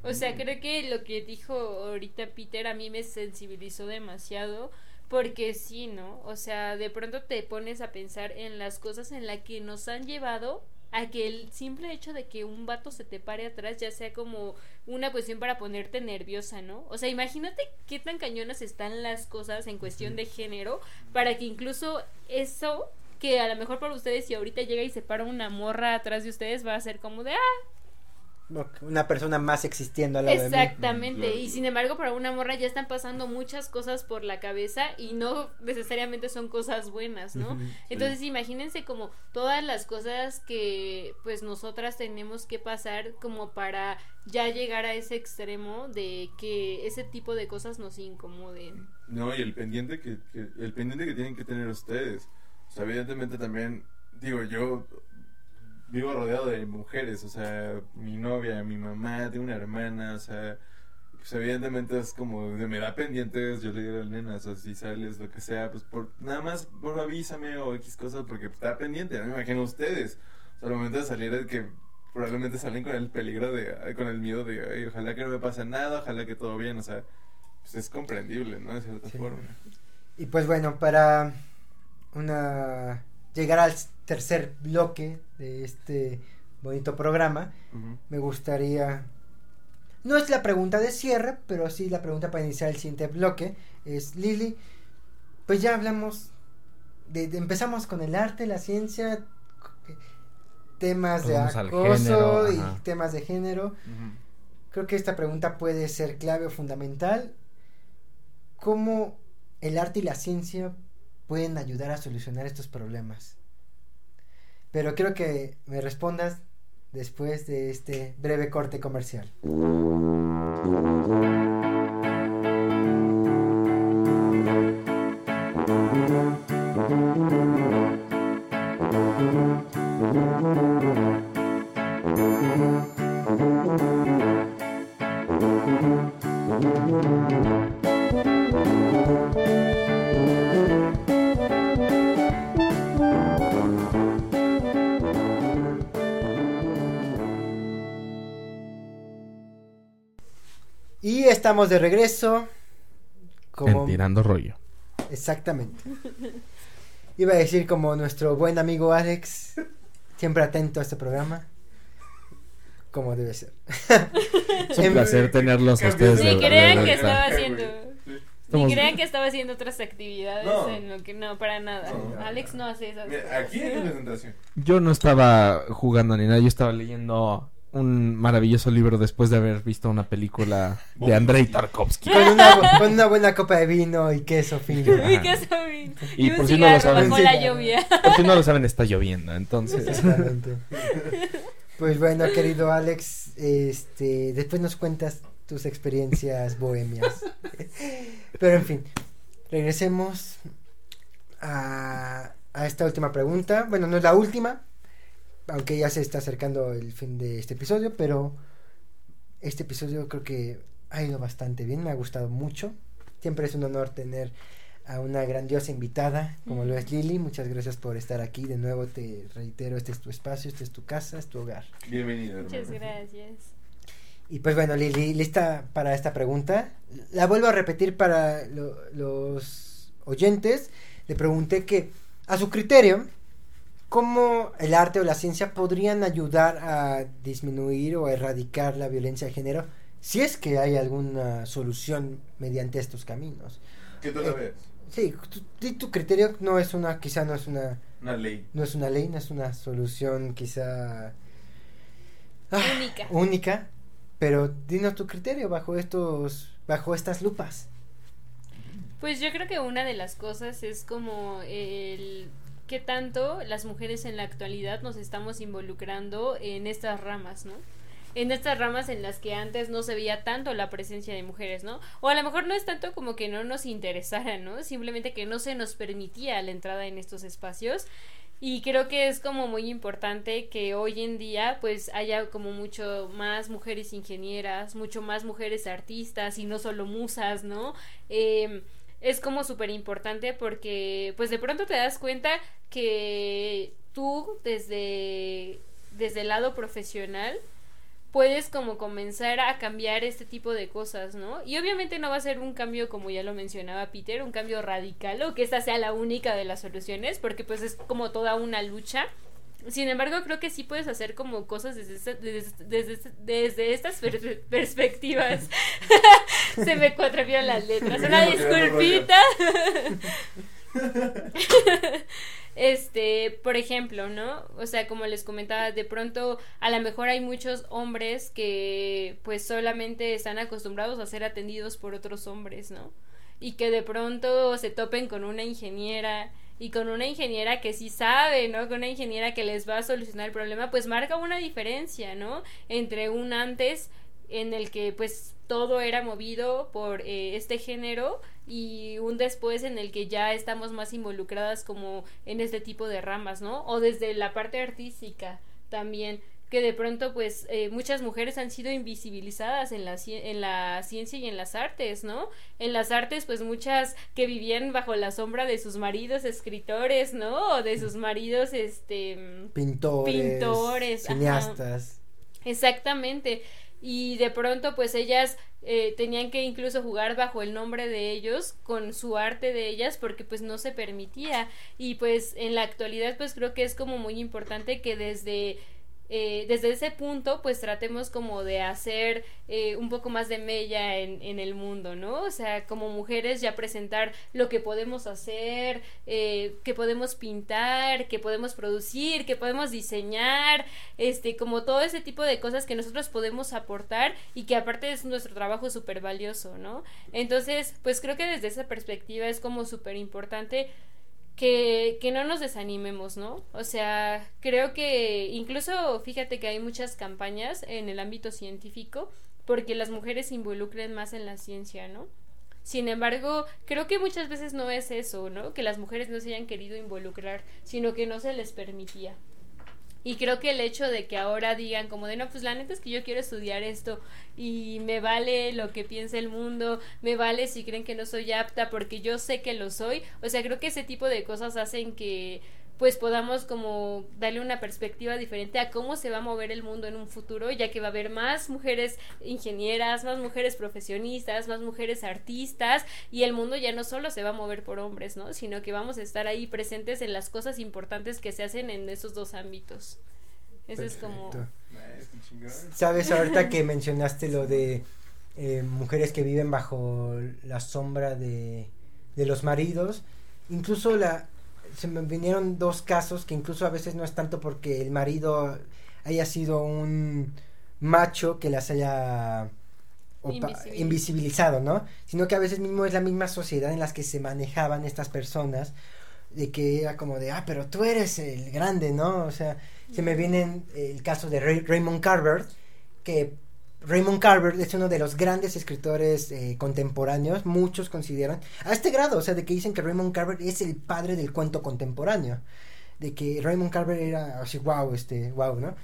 O sea, creo que lo que dijo ahorita Peter a mí me sensibilizó demasiado. Porque sí, ¿no? O sea, de pronto te pones a pensar en las cosas en las que nos han llevado a que el simple hecho de que un vato se te pare atrás ya sea como una cuestión para ponerte nerviosa, ¿no? O sea, imagínate qué tan cañonas están las cosas en cuestión de género para que incluso eso que a lo mejor para ustedes si ahorita llega y se para una morra atrás de ustedes va a ser como de, ah, una persona más existiendo al lado de mí. Exactamente, y sin embargo para una morra ya están pasando muchas cosas por la cabeza y no necesariamente son cosas buenas, ¿no? Entonces imagínense como todas las cosas que pues nosotras tenemos que pasar como para ya llegar a ese extremo de que ese tipo de cosas nos incomoden. No, y el pendiente que, que- el pendiente que tienen que tener ustedes. O sea, evidentemente también, digo, yo vivo rodeado de mujeres, o sea, mi novia, mi mamá, tengo una hermana, o sea, pues evidentemente es como, de, me da pendientes, yo le digo a las nenas, o si sales, lo que sea, pues por, nada más, por avísame o X cosas, porque está pendiente, no me imagino ustedes. O sea, al momento de salir es que probablemente salen con el peligro de, con el miedo de, ay, ojalá que no me pase nada, ojalá que todo bien, o sea, pues es comprendible, ¿no? De cierta Sí. forma. Y pues bueno, para una llegar al tercer bloque de este bonito programa, me gustaría no es la pregunta de cierre, pero sí la pregunta para iniciar el siguiente bloque es Lili, pues ya hablamos de, de- empezamos con el arte, la ciencia, temas de acoso género, y temas de género. Creo que esta pregunta puede ser clave o fundamental. ¿Cómo el arte y la ciencia pueden ayudar a solucionar estos problemas? Pero quiero que me respondas después de este breve corte comercial. Estamos de regreso. Como... En tirando rollo. Exactamente. Iba a decir como nuestro buen amigo Alex, siempre atento a este programa. Como debe ser. Es un placer tenerlos a ustedes. Ni crean que estaba haciendo... Ni crean que estaba haciendo otras actividades No. en lo que no, para nada. No. Alex no hace esas Mira, cosas. aquí hay presentación. Yo no estaba jugando ni nada, yo estaba leyendo un maravilloso libro después de haber visto una película de Andrei Tarkovsky. Con una, bu- con una buena copa de vino y queso fino. Y Y, un por si no lo saben- bajo la Sí. lluvia. Por si no lo saben, está lloviendo, entonces. Exactamente. Pues bueno, querido Alex, este, después nos cuentas tus experiencias bohemias. Pero en fin, regresemos a, a esta última pregunta. Bueno, no es la última, aunque ya se está acercando el fin de este episodio, pero este episodio creo que ha ido bastante bien, me ha gustado mucho. Siempre es un honor tener a una grandiosa invitada como lo es Lili. Muchas gracias por estar aquí. De nuevo te reitero, este es tu espacio, este es tu casa, es tu hogar. Bienvenido, Muchas hermano. gracias. Y pues bueno, Lili, lista para esta pregunta. La vuelvo a repetir para lo- los oyentes. Le pregunté que, a su criterio, ¿cómo el arte o la ciencia podrían ayudar a disminuir o erradicar la violencia de género? Si es que hay alguna solución mediante estos caminos. ¿Qué tú lo ves? Sí, tu, di tu criterio no es una, quizá no es una, Una ley. no es una ley, no es una solución quizá ah, Única. única, pero dinos tu criterio bajo estos, bajo estas lupas. Pues yo creo que una de las cosas es como el qué tanto las mujeres en la actualidad nos estamos involucrando en estas ramas, ¿no? En estas ramas en las que antes no se veía tanto la presencia de mujeres, ¿no? O a lo mejor no es tanto como que no nos interesara, ¿no? Simplemente que no se nos permitía la entrada en estos espacios. Y creo que es como muy importante que hoy en día pues haya como mucho más mujeres ingenieras, mucho más mujeres artistas y no solo musas, ¿no? Eh, es como súper importante porque pues de pronto te das cuenta que tú desde, desde el lado profesional puedes como comenzar a cambiar este tipo de cosas, ¿no? Y obviamente no va a ser un cambio como ya lo mencionaba Peter, un cambio radical o que esta sea la única de las soluciones, porque pues es como toda una lucha. Sin embargo, creo que sí puedes hacer como cosas desde, esta- desde, desde, desde estas per- perspectivas. Se me cuatrapieron las letras. Una disculpita. este, por ejemplo, ¿no? O sea, como les comentaba, de pronto a lo mejor hay muchos hombres que pues solamente están acostumbrados a ser atendidos por otros hombres, ¿no? Y que de pronto se topen con una ingeniera y con una ingeniera que sí sabe, ¿no? Con una ingeniera que les va a solucionar el problema, pues marca una diferencia, ¿no? Entre un antes en el que pues todo era movido por eh, este género y un después en el que ya estamos más involucradas como en este tipo de ramas, ¿no? O desde la parte artística también que de pronto pues eh, muchas mujeres han sido invisibilizadas en la, en la ciencia y en las artes, ¿no? En las artes pues muchas que vivían bajo la sombra de sus maridos escritores, ¿no? O de sus maridos este pintores, pintores cineastas. Exactamente y de pronto pues ellas eh, tenían que incluso jugar bajo el nombre de ellos con su arte de ellas porque pues no se permitía y pues en la actualidad pues creo que es como muy importante que desde eh, desde ese punto pues tratemos como de hacer eh, un poco más de mella en, en, el mundo, ¿no? O sea, como mujeres ya presentar lo que podemos hacer, eh, que podemos pintar, que podemos producir, que podemos diseñar, este, como todo ese tipo de cosas que nosotros podemos aportar y que aparte es nuestro trabajo súper valioso, ¿no? Entonces, pues creo que desde esa perspectiva es como súper importante que, que no nos desanimemos, ¿no? O sea, creo que incluso fíjate que hay muchas campañas en el ámbito científico porque las mujeres se involucren más en la ciencia, ¿no? Sin embargo, creo que muchas veces no es eso, ¿no? Que las mujeres no se hayan querido involucrar, sino que no se les permitía. Y creo que el hecho de que ahora digan como de no, pues la neta es que yo quiero estudiar esto y me vale lo que piense el mundo, me vale si creen que no soy apta porque yo sé que lo soy. O sea, creo que ese tipo de cosas hacen que pues podamos como darle una perspectiva diferente a cómo se va a mover el mundo en un futuro, ya que va a haber más mujeres ingenieras, más mujeres profesionistas, más mujeres artistas y el mundo ya no solo se va a mover por hombres, ¿no? Sino que vamos a estar ahí presentes en las cosas importantes que se hacen en esos dos ámbitos. Eso es como... Sabes, ahorita que mencionaste lo de eh, mujeres que viven bajo la sombra de, de los maridos, incluso la, se me vinieron dos casos que incluso a veces no es tanto porque el marido haya sido un macho que las haya invisibilizado, ¿no? Sino que a veces mismo es la misma sociedad en las que se manejaban estas personas, de que era como de, ah, pero tú eres el grande, ¿no? O sea, se me viene el caso de Raymond Carver, que Raymond Carver es uno de los grandes escritores eh, contemporáneos, muchos consideran, a este grado, o sea, de que dicen que Raymond Carver es el padre del cuento contemporáneo, de que Raymond Carver era así, wow, este, wow, ¿no?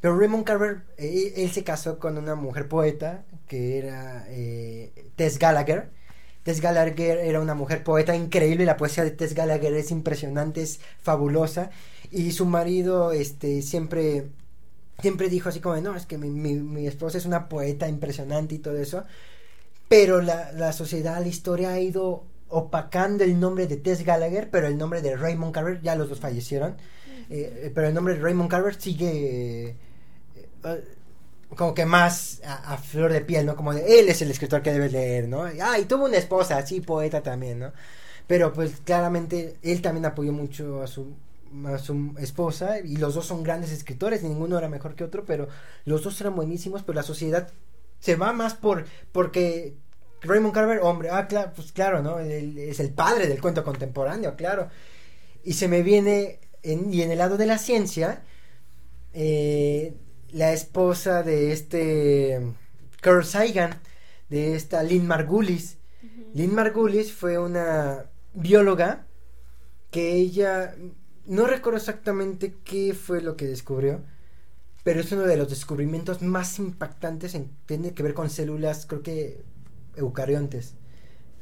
Pero Raymond Carver, eh, él se casó con una mujer poeta que era eh, Tess Gallagher. Tess Gallagher era una mujer poeta increíble, la poesía de Tess Gallagher es impresionante, es fabulosa. Y su marido, este, siempre siempre dijo así como, no, es que mi, mi, esposa es una poeta impresionante y todo eso, pero la, la, sociedad, la historia ha ido opacando el nombre de Tess Gallagher, pero el nombre de Raymond Carver, ya los dos fallecieron, eh, pero el nombre de Raymond Carver sigue eh, como que más a, flor de piel, ¿no? Como de él es el escritor que debes leer, ¿no? Ah, y tuvo una esposa, sí, poeta también, ¿no? Pero pues claramente él también apoyó mucho a su a su esposa y los dos son grandes escritores, ninguno era mejor que otro, pero los dos eran buenísimos, pero la sociedad se va más por porque Raymond Carver, hombre, ah, claro, pues claro, ¿no? es el padre del cuento contemporáneo, claro. Y se me viene, en, y en el lado de la ciencia, eh, la esposa de este Carl Sagan, de esta Lynn Margulis. Lynn Margulis fue una bióloga que ella no recuerdo exactamente qué fue lo que descubrió, pero es uno de los descubrimientos más impactantes en tiene que ver con células, creo que eucariontes.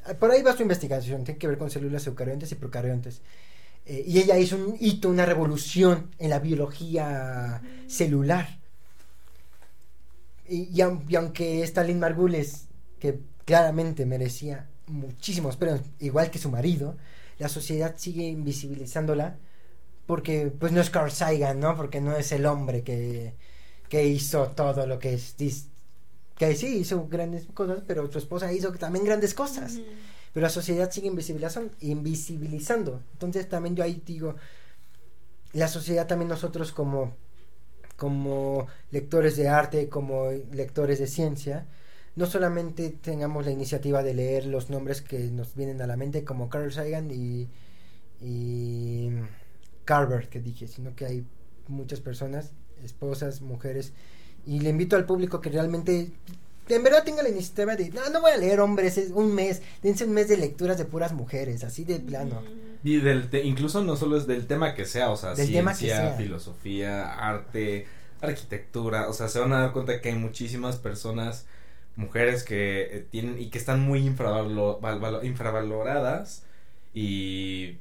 Ah, por ahí va su investigación, tiene que ver con células eucariontes y procariontes. Eh, y ella hizo un hito, una revolución en la biología celular. Y, aunque Stalin Margules, que claramente merecía muchísimos pero igual que su marido, la sociedad sigue invisibilizándola porque pues no es Carl Sagan, ¿no? Porque no es el hombre que, que hizo todo lo que es, que sí hizo grandes cosas, pero su esposa hizo también grandes cosas. Pero la sociedad sigue invisibilizando, invisibilizando. Entonces también yo ahí digo, la sociedad también nosotros como, como lectores de arte, como lectores de ciencia, no solamente tengamos la iniciativa de leer los nombres que nos vienen a la mente como Carl Sagan y, y Carver que dije, sino que hay muchas personas, esposas, mujeres, y le invito al público que realmente en verdad tenga la iniciativa de, no, no voy a leer hombres, es un mes, dense un mes de lecturas de puras mujeres, así de plano. Y del te- incluso no solo es del tema que sea, o sea, Del tema que ciencia, sea. filosofía, arte, arquitectura, o sea, se van a dar cuenta que hay muchísimas personas, mujeres que eh, tienen y que están muy infravalo- val- valo- infravaloradas y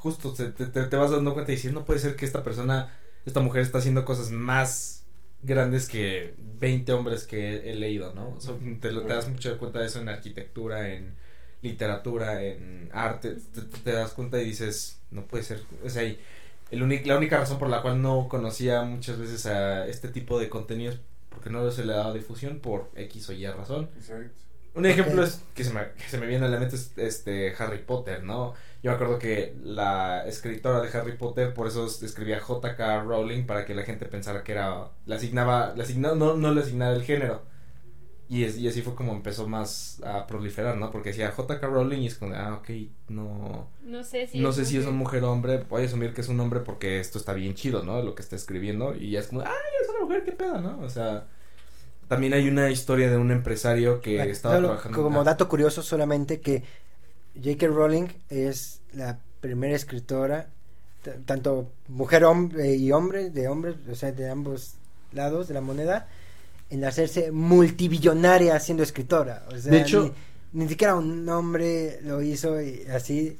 justo te, te- te vas dando cuenta y dices, no puede ser que esta persona, esta mujer está haciendo cosas más grandes que 20 hombres que he leído, ¿no? O sea, te, lo- te das mucha cuenta de eso en arquitectura, en literatura, en arte, te, das cuenta y dices, no puede ser, o sea, y el la única razón por la cual no conocía muchas veces a este tipo de contenidos porque no se le daba difusión por X o Y razón. Exacto. Un ejemplo es que se, me, que se me viene a la mente es este Harry Potter, ¿no? Yo me acuerdo que la escritora de Harry Potter por eso es- escribía JK Rowling para que la gente pensara que era le asignaba, le asigna- no, no le asignaba el género. Y, es, y así fue como empezó más a proliferar, ¿no? Porque decía JK Rowling y es como, ah, ok, no, No sé si no sé si es una mujer o hombre, voy a asumir que es un hombre porque esto está bien chido, ¿no? Lo que está escribiendo y ya es como, ay, es una mujer, qué pedo, ¿no? O sea, también hay una historia de un empresario que Bueno, estaba solo trabajando Como dato curioso solamente que J.K. Rowling es la primera escritora, tanto mujer hombre y hombre, de hombres, o sea, de ambos lados de la moneda, en hacerse multibillonaria siendo escritora. O sea, De hecho- ni, ni siquiera un hombre lo hizo y así,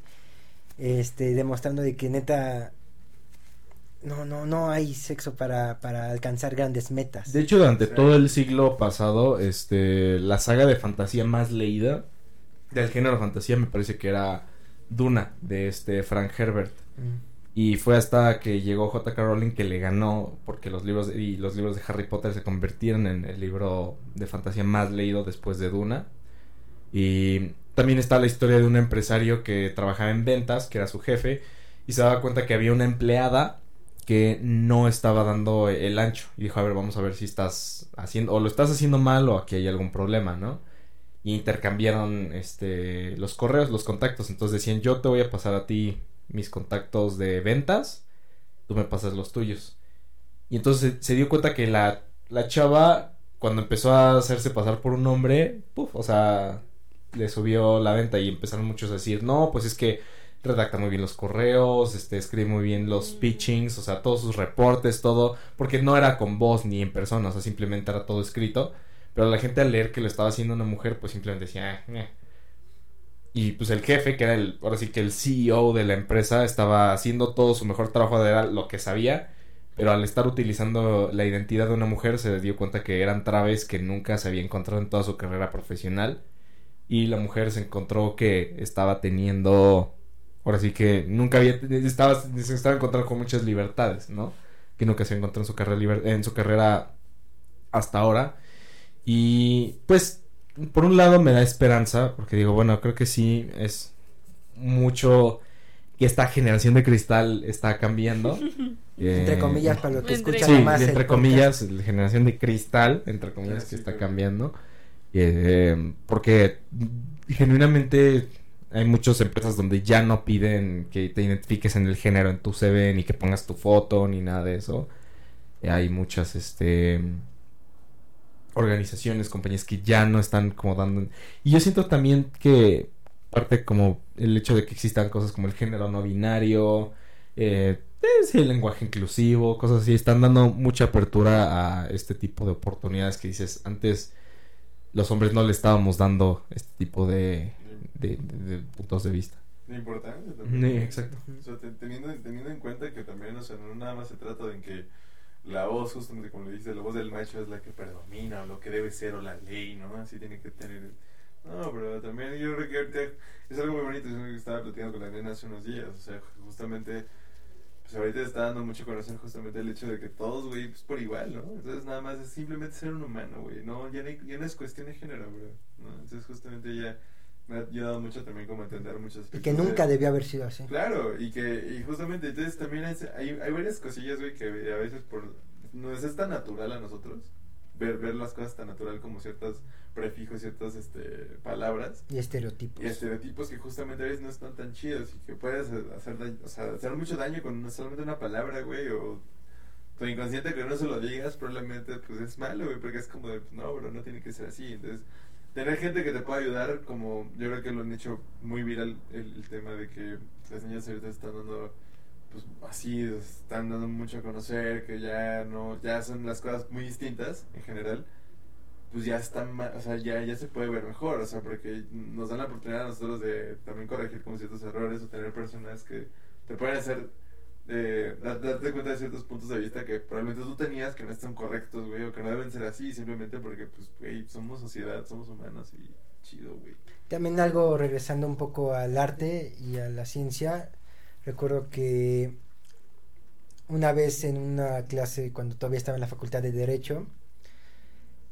este, demostrando de que neta no, no, no hay sexo para, para alcanzar grandes metas. De hecho, durante Sí. todo el siglo pasado, este, la saga de fantasía más leída del género fantasía me parece que era Duna, de este Frank Herbert. Mm. Y fue hasta que llegó J.K. Rowling que le ganó, porque los libros de- y los libros de Harry Potter se convirtieron en el libro de fantasía más leído después de Duna. Y también está la historia de un empresario que trabajaba en ventas, que era su jefe, y se daba cuenta que había una empleada que no estaba dando el ancho. Y dijo, a ver, vamos a ver si estás haciendo, o lo estás haciendo mal o aquí hay algún problema, ¿no? Y intercambiaron este, los correos, los contactos. Entonces decían, yo te voy a pasar a ti mis contactos de ventas, tú me pasas los tuyos. Y entonces se dio cuenta que la, la chava, cuando empezó a hacerse pasar por un hombre, puf, o sea, le subió la venta y empezaron muchos a decir, no, pues es que redacta muy bien los correos, este, escribe muy bien los pitchings, o sea, todos sus reportes, todo, porque no era con voz ni en persona, o sea, simplemente era todo escrito. Pero la gente al leer que lo estaba haciendo una mujer, pues simplemente decía, "Ah, eh". Y pues el jefe, que era el, ahora sí que el CEO de la empresa, estaba haciendo todo su mejor trabajo de lo que sabía, pero al estar utilizando la identidad de una mujer se dio cuenta que eran traves que nunca se había encontrado en toda su carrera profesional. Y la mujer se encontró que estaba teniendo, ahora sí que nunca había, estaba, se estaba encontrando con muchas libertades, ¿no? Que nunca se encontró en su carrera, liber- en su carrera hasta ahora. Y pues, por un lado me da esperanza, porque digo, bueno, creo que sí es mucho que esta generación de cristal está cambiando. Entre Eh, comillas, para los que entre- escuchan Sí, más entre podcast. comillas, la generación de cristal, entre comillas, que sí, está cambiando. Eh, porque genuinamente hay muchas empresas donde ya no piden que te identifiques en el género en tu CV, ni que pongas tu foto, ni nada de eso. Eh, hay muchas, este organizaciones, compañías que ya no están como dando... Y yo siento también que parte como el hecho de que existan cosas como el género no binario, eh, eh, sí, el lenguaje inclusivo, cosas así, están dando mucha apertura a este tipo de oportunidades que dices, antes los hombres no le estábamos dando este tipo de, de, de- de puntos de vista. De importancia Sí, también. exacto. O sea, te- teniendo, teniendo en cuenta que también, o sea, no nada más se trata de que la voz, justamente como le dices, la voz del macho es la que predomina, o lo que debe ser, o la ley, ¿no? Así tiene que tener. No, pero también yo creo que ahorita es algo muy bonito, es algo que estaba platicando con la nena hace unos días, o sea, justamente, pues ahorita está dando mucho conocer justamente el hecho de que todos, güey, pues por igual, ¿no? Entonces nada más es simplemente ser un humano, güey, no, ya no, ya no es cuestión de género, güey, ¿no? Entonces justamente ya me ha ayudado mucho también como a entender muchas Y que nunca debió haber sido así. Claro, y que y justamente entonces también hay, hay varias cosillas, güey, que a veces por nos es tan natural a nosotros ver, ver las cosas tan natural como ciertos prefijos, ciertas este, palabras Y estereotipos. y estereotipos que justamente a veces no están tan chidos y que puedes hacer, daño- o sea, hacer mucho daño con solamente una palabra, güey, o tu inconsciente que no se lo digas probablemente pues es malo, güey, porque es como de, no, bro, no tiene que ser así. Entonces, tener gente que te pueda ayudar, como yo creo que lo han hecho muy viral el, tema de que las niñas ahorita están dando pues así están dando mucho a conocer que ya no ya son las cosas muy distintas en general pues ya están o sea ya ya se puede ver mejor o sea porque nos dan la oportunidad a nosotros de también corregir como ciertos errores o tener personas que te pueden hacer eh, dar- darte cuenta de ciertos puntos de vista que probablemente tú tenías que no están correctos güey o que no deben ser así simplemente porque pues güey somos sociedad somos humanos y chido güey También algo regresando un poco al arte y a la ciencia. Recuerdo que una vez en una clase, cuando todavía estaba en la facultad de Derecho,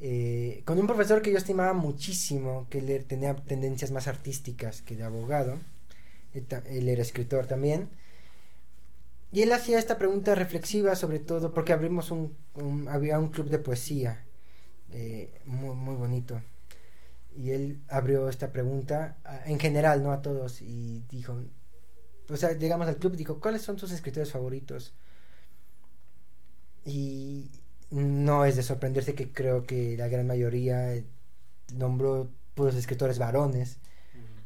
eh, con un profesor que yo estimaba muchísimo, que él tenía tendencias más artísticas que de abogado, él era escritor también, y él hacía esta pregunta reflexiva sobre todo porque abrimos un, un- había un club de poesía eh, muy, muy bonito. Y él abrió esta pregunta a- en general, no a todos, y dijo, o sea, llegamos al club y dijo, ¿cuáles son tus escritores favoritos? Y no es de sorprenderse que creo que la gran mayoría eh, nombró puros escritores varones,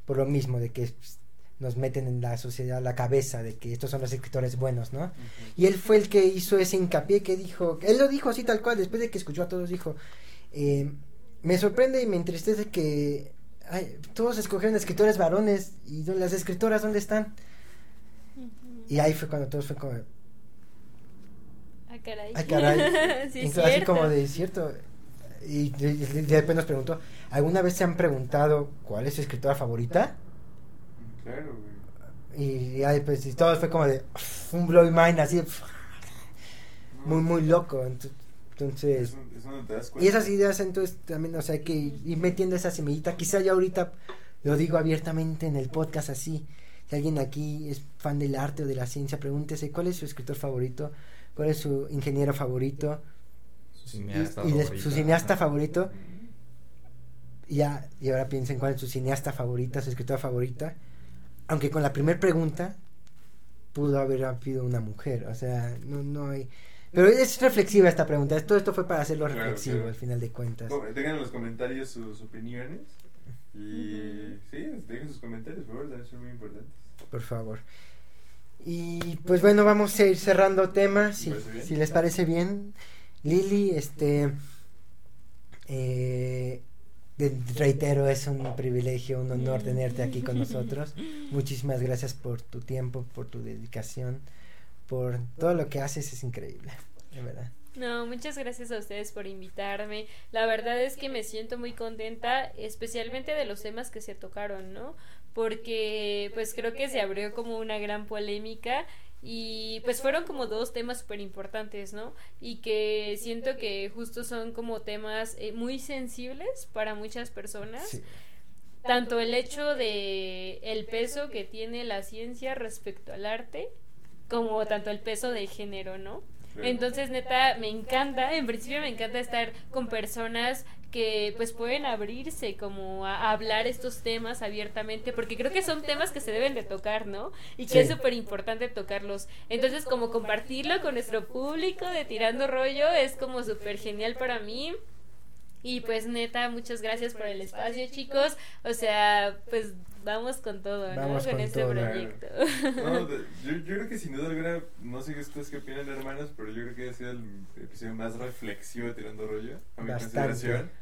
por lo mismo de que pues, nos meten en la sociedad la cabeza de que estos son los escritores buenos, ¿no? Y él fue el que hizo ese hincapié que dijo, él lo dijo así tal cual, después de que escuchó a todos, dijo, eh, me sorprende y me entristece que ay, todos escogieron escritores varones y las escritoras, ¿dónde están? Y ahí fue cuando todos fue como, Ah, caray. ay caray, sí, es Entonces, así como de cierto. Y, de- y de- después nos preguntó, ¿alguna vez se han preguntado cuál es su escritora favorita? Claro güey Y ya después y todo fue como de un blow mind así, de, muy, muy loco. ent- Entonces, Es, un- es donde te das y esas ideas entonces también, o sea, hay que ir metiendo esa semillita. Quizá ya ahorita lo digo abiertamente en el podcast así. Si alguien aquí es fan del arte o de la ciencia, pregúntese cuál es su escritor favorito, cuál es su ingeniero favorito Su y, cineasta y de- favorito. su cineasta favorito. Y Ya, y ahora piensen cuál es su cineasta favorita, su escritora favorita. Aunque con la primera pregunta pudo haber habido una mujer, o sea, no, no hay... Pero es reflexiva esta pregunta, todo esto fue para hacerlo reflexivo claro. al final de cuentas. Com- Dejen en los comentarios sus opiniones. Y sí, dejen sus comentarios, por favor, ser muy importantes. por favor. Y pues bueno, vamos a ir cerrando temas, si, si les parece bien. Lili, este, eh, reitero, es un privilegio, un honor tenerte aquí con nosotros. Muchísimas gracias por tu tiempo, por tu dedicación, por todo lo que haces, es increíble, de verdad. No, muchas gracias a ustedes por invitarme. La verdad es que me siento muy contenta, especialmente de los temas que se tocaron, ¿no? Porque pues creo que se abrió como una gran polémica y pues fueron como dos temas súper importantes, ¿no? Y que siento que justo son como temas eh, muy sensibles para muchas personas. Sí. Tanto el hecho de el peso que tiene la ciencia respecto al arte, como tanto el peso de género, ¿no? Entonces, neta, me encanta, en principio me encanta estar con personas que pues pueden abrirse como a, hablar estos temas abiertamente, porque creo que son temas que se deben de tocar, ¿no? Y que Sí. es súper importante tocarlos. Entonces, como compartirlo con nuestro público de Tirando Rollo es como súper genial para mí. Y pues neta, muchas gracias por el espacio, chicos. O sea, pues vamos con todo, ¿no? Vamos con con este todo. proyecto. No, yo, yo creo que sin duda alguna, no sé qué ustedes qué opinan, hermanos, pero yo creo que ha sido el episodio más reflexivo de Tirando Rollo, a mi Bastante. consideración.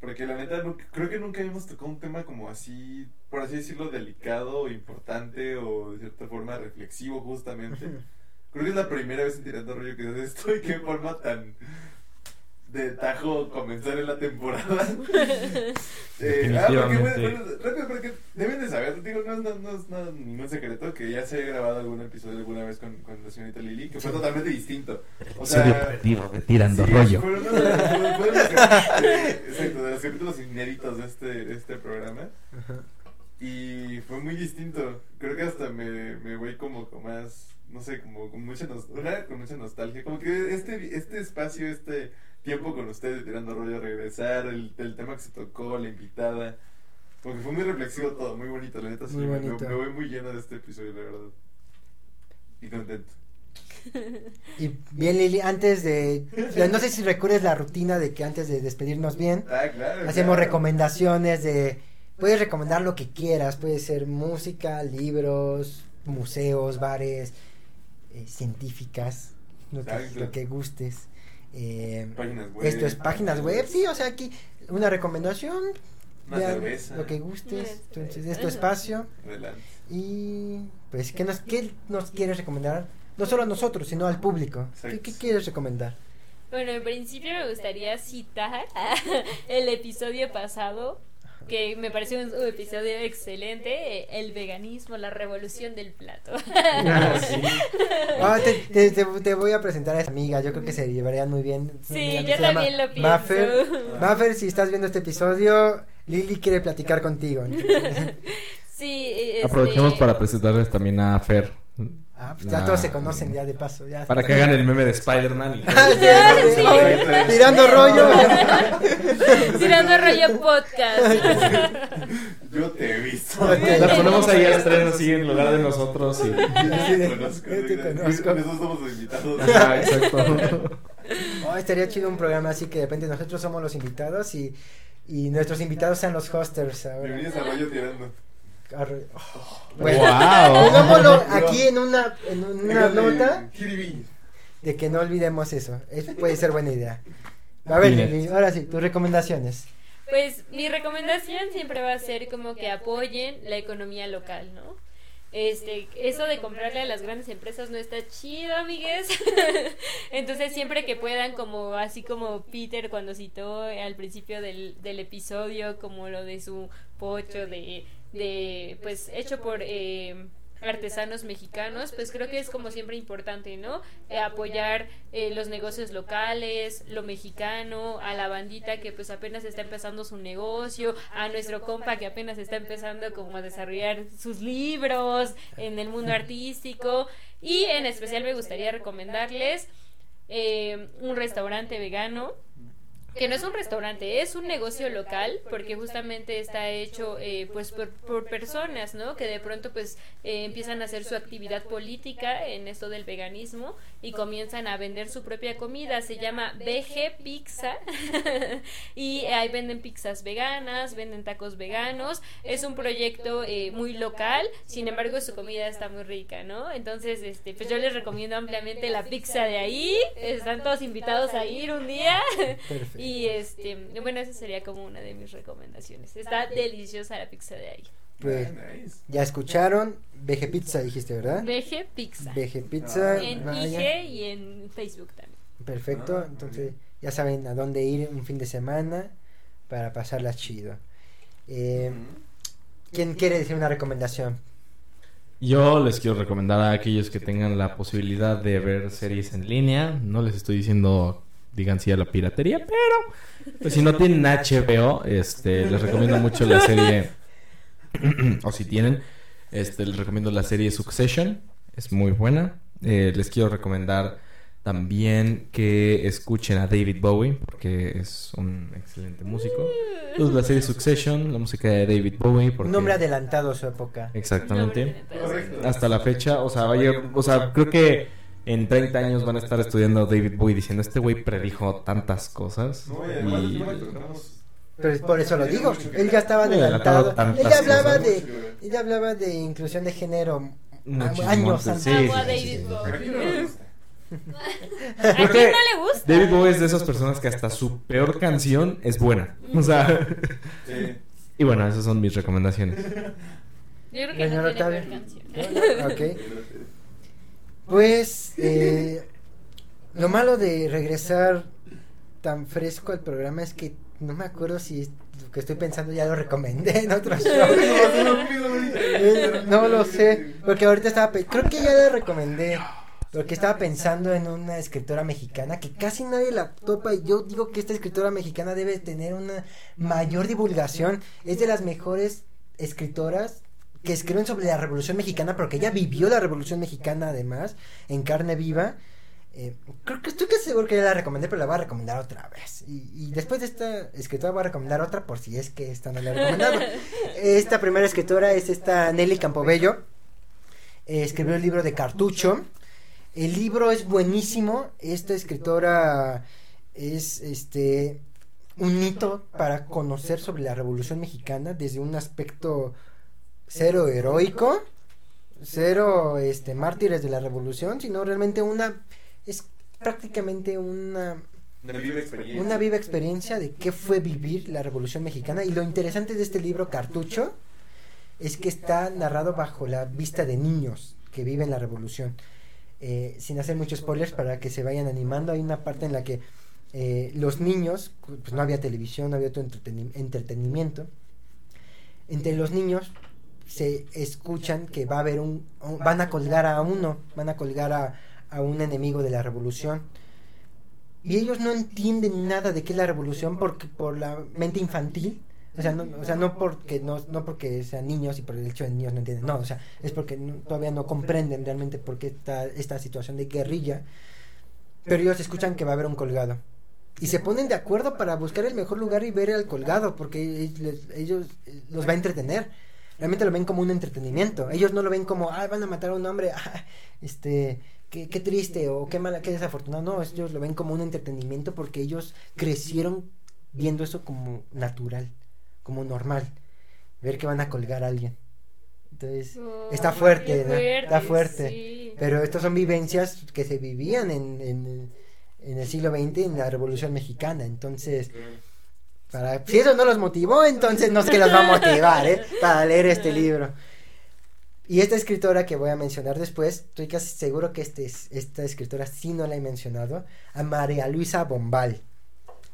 Porque la neta, creo que nunca habíamos tocado un tema como así, por así decirlo, delicado, o importante o de cierta forma reflexivo, justamente. Creo que es la primera vez en Tirando Rollo que haces esto y qué forma tan de tajo comenzar en la temporada. Eh, ah, porque, bueno, rápido, porque deben de saber, digo, no, no, no es nada, ningún secreto que ya se ha grabado algún episodio alguna vez con, con la señorita Lili, que fue totalmente distinto. O sea, perdido de Tirando sí, Rollo. Fue uno de, los- fue- fue de los, eh, exacto, de los capítulos inéditos de este, de este programa. Ajá. Y fue muy distinto. Creo que hasta me, me voy como con más, no sé, como con mucha, con mucha nostalgia. Como que este, este espacio, este tiempo con ustedes tirando rollo, regresar, el, el tema que se tocó, la invitada. Como que fue muy reflexivo todo, muy bonito, la neta. Muy me-. Me, voy muy lleno de este episodio, la verdad. Y contento. Y bien, Lili, antes de. No sé si recuerdes la rutina de que antes de despedirnos bien, Ah, claro. hacemos claro. recomendaciones de. Puedes recomendar lo que quieras, puede ser música, libros, museos, bares, eh, científicas, lo que, Exacto. lo que gustes. Eh, Páginas web. esto es páginas web, sí, o sea, aquí una recomendación. Una vean cerveza. Lo que gustes. Entonces, es tu espacio. Adelante. Y pues, ¿qué nos, qué nos quieres recomendar? No solo a nosotros, sino al público. ¿Qué, qué quieres recomendar? Bueno, en principio me gustaría citar el episodio pasado, que me pareció un episodio excelente, eh, el veganismo, la revolución del plato. Ah, te, te- te- te voy a presentar a esa amiga, yo creo que se llevarían muy bien. Sí, yo también lo pienso. Maffer. Maffer, si estás viendo este episodio, Lili quiere platicar contigo. Sí, este- Aprovechemos para presentarles también a Fer. Ah, pues ya La- todos se conocen ya de paso. Ya. Para que hagan el meme de Spider-Man. Ah. Tirando rollo. Tirando rollo podcast. Yo te he visto. La ponemos ahí a estreno así en lugar de nosotros. Y... Yo te conozco. Nosotros somos invitados. Exacto. Oh, estaría chido un programa así que de repente nosotros somos los invitados y, y nuestros invitados sean los hosters ahora. Bienvenidos a Rollo Tirando. Arre- oh, Bueno, Wow. pongámoslo aquí en una, en una nota de que no olvidemos eso. Eso puede ser buena idea. A ver. Lili, ahora sí, tus recomendaciones. Pues mi recomendación siempre va a ser como que apoyen la economía local, ¿no? Este, eso de comprarle a las grandes empresas no está chido, amigues. Entonces, siempre que puedan, como así como Peter cuando citó al principio del, del episodio, como lo de su pocho de, de pues, hecho por eh, artesanos mexicanos, pues creo que es como siempre importante, ¿no? Eh, apoyar eh, los negocios locales, lo mexicano, a la bandita que pues apenas está empezando su negocio, a nuestro compa que apenas está empezando como a desarrollar sus libros en el mundo artístico y en especial me gustaría recomendarles eh, un restaurante vegano que no es un restaurante, es un negocio local, porque justamente está hecho eh, pues por, por personas, ¿no? Que de pronto pues eh, empiezan a hacer su actividad política en esto del veganismo y comienzan a vender su propia comida. Se llama BG Pizza y ahí venden pizzas veganas, venden tacos veganos. Es un proyecto eh, muy local, sin embargo su comida está muy rica, ¿no? Entonces, este, pues yo les recomiendo ampliamente la pizza de ahí. Están todos invitados a ir un día. Perfecto. Y este, bueno, esa sería como una de mis recomendaciones. Está deliciosa la pizza de ahí. Pues Ah, nice. ya escucharon, VG Pizza dijiste, ¿verdad? VG Pizza. VG Pizza. En vaya. IG y en Facebook también. Perfecto, Ah, entonces ya saben a dónde ir un fin de semana para pasarla chido. Eh, ¿Quién quiere decir una recomendación? Yo les quiero recomendar a aquellos que tengan la posibilidad de ver series en línea. No les estoy diciendo digan sí a la piratería, pero pues si no tienen HBO, este les recomiendo mucho la serie o si tienen, este les recomiendo la serie Succession, es muy buena. Eh, les quiero recomendar también que escuchen a David Bowie porque es un excelente músico. Entonces la serie Succession, la música de David Bowie, porque Un hombre adelantado a su época. exactamente hasta la fecha, o sea, vaya, o sea, creo que en 30 años van a estar estudiando a David Bowie diciendo, este güey predijo tantas cosas. No, y además. Pero es por eso lo digo, él ya estaba adelantado Ella hablaba cosas. de, ella hablaba de inclusión de género Muchísimo años antes, sí, sí, David sí. ¿A quién no le gusta? ¿A quién no le gusta? David Bowie es de esas personas que hasta su peor canción es buena. O sea, Sí. y bueno, esas son mis recomendaciones. Yo creo que no tiene peor canción. Ok. Pues eh, lo malo de regresar tan fresco al programa es que no me acuerdo si lo que estoy pensando ya lo recomendé en otro show. No lo sé, porque ahorita estaba, pe- creo que ya lo recomendé, porque estaba pensando en una escritora mexicana que casi nadie la topa y yo digo que esta escritora mexicana debe tener una mayor divulgación, es de las mejores escritoras que escriben sobre la Revolución Mexicana, porque ella vivió la Revolución Mexicana además, en carne viva. Eh, creo que estoy casi seguro que ya la recomendé, pero la voy a recomendar otra vez. Y, y después de esta escritora voy a recomendar otra por si es que esta no la he recomendado. esta primera escritora es esta Nelly Campobello. Eh, escribió el libro de Cartucho. El libro es buenísimo. Esta escritora es este un hito para conocer sobre la Revolución Mexicana desde un aspecto cero heroico, cero este mártires de la Revolución, sino realmente una es prácticamente una Una viva experiencia. una viva experiencia de qué fue vivir la Revolución Mexicana y lo interesante de este libro Cartucho es que está narrado bajo la vista de niños que viven la Revolución. Eh, sin hacer muchos spoilers para que se vayan animando, hay una parte en la que eh, los niños, pues no había televisión, no había otro entreteni- entretenimiento. Entre los niños se escuchan que va a haber un, van a colgar a uno, van a colgar a, a un enemigo de la revolución. Y ellos no entienden nada de qué es la revolución porque por la mente infantil. O sea, no, o sea, no porque no, no porque sean niños y por el hecho de niños no entienden. No, o sea, es porque todavía no comprenden realmente por qué está esta situación de guerrilla. Pero ellos escuchan que va a haber un colgado. Y se ponen de acuerdo para buscar el mejor lugar y ver al colgado, porque ellos, los va a entretener. Realmente lo ven como un entretenimiento. Ellos no lo ven como, ah, van a matar a un hombre, ah, este, qué, qué triste o qué mala, qué desafortunado. No, ellos lo ven como un entretenimiento porque ellos crecieron viendo eso como natural, como normal. Ver que van a colgar a alguien. Entonces, Oh, está fuerte, ¿no? Está fuerte. sí. Pero estas son vivencias que se vivían en, en, en el siglo XX, en la Revolución Mexicana. Entonces, si eso no los motivó, entonces no sé qué los va a motivar, ¿eh? Para leer este libro. Y esta escritora que voy a mencionar después, estoy casi seguro que este, es- esta escritora sí no la he mencionado, a María Luisa Bombal.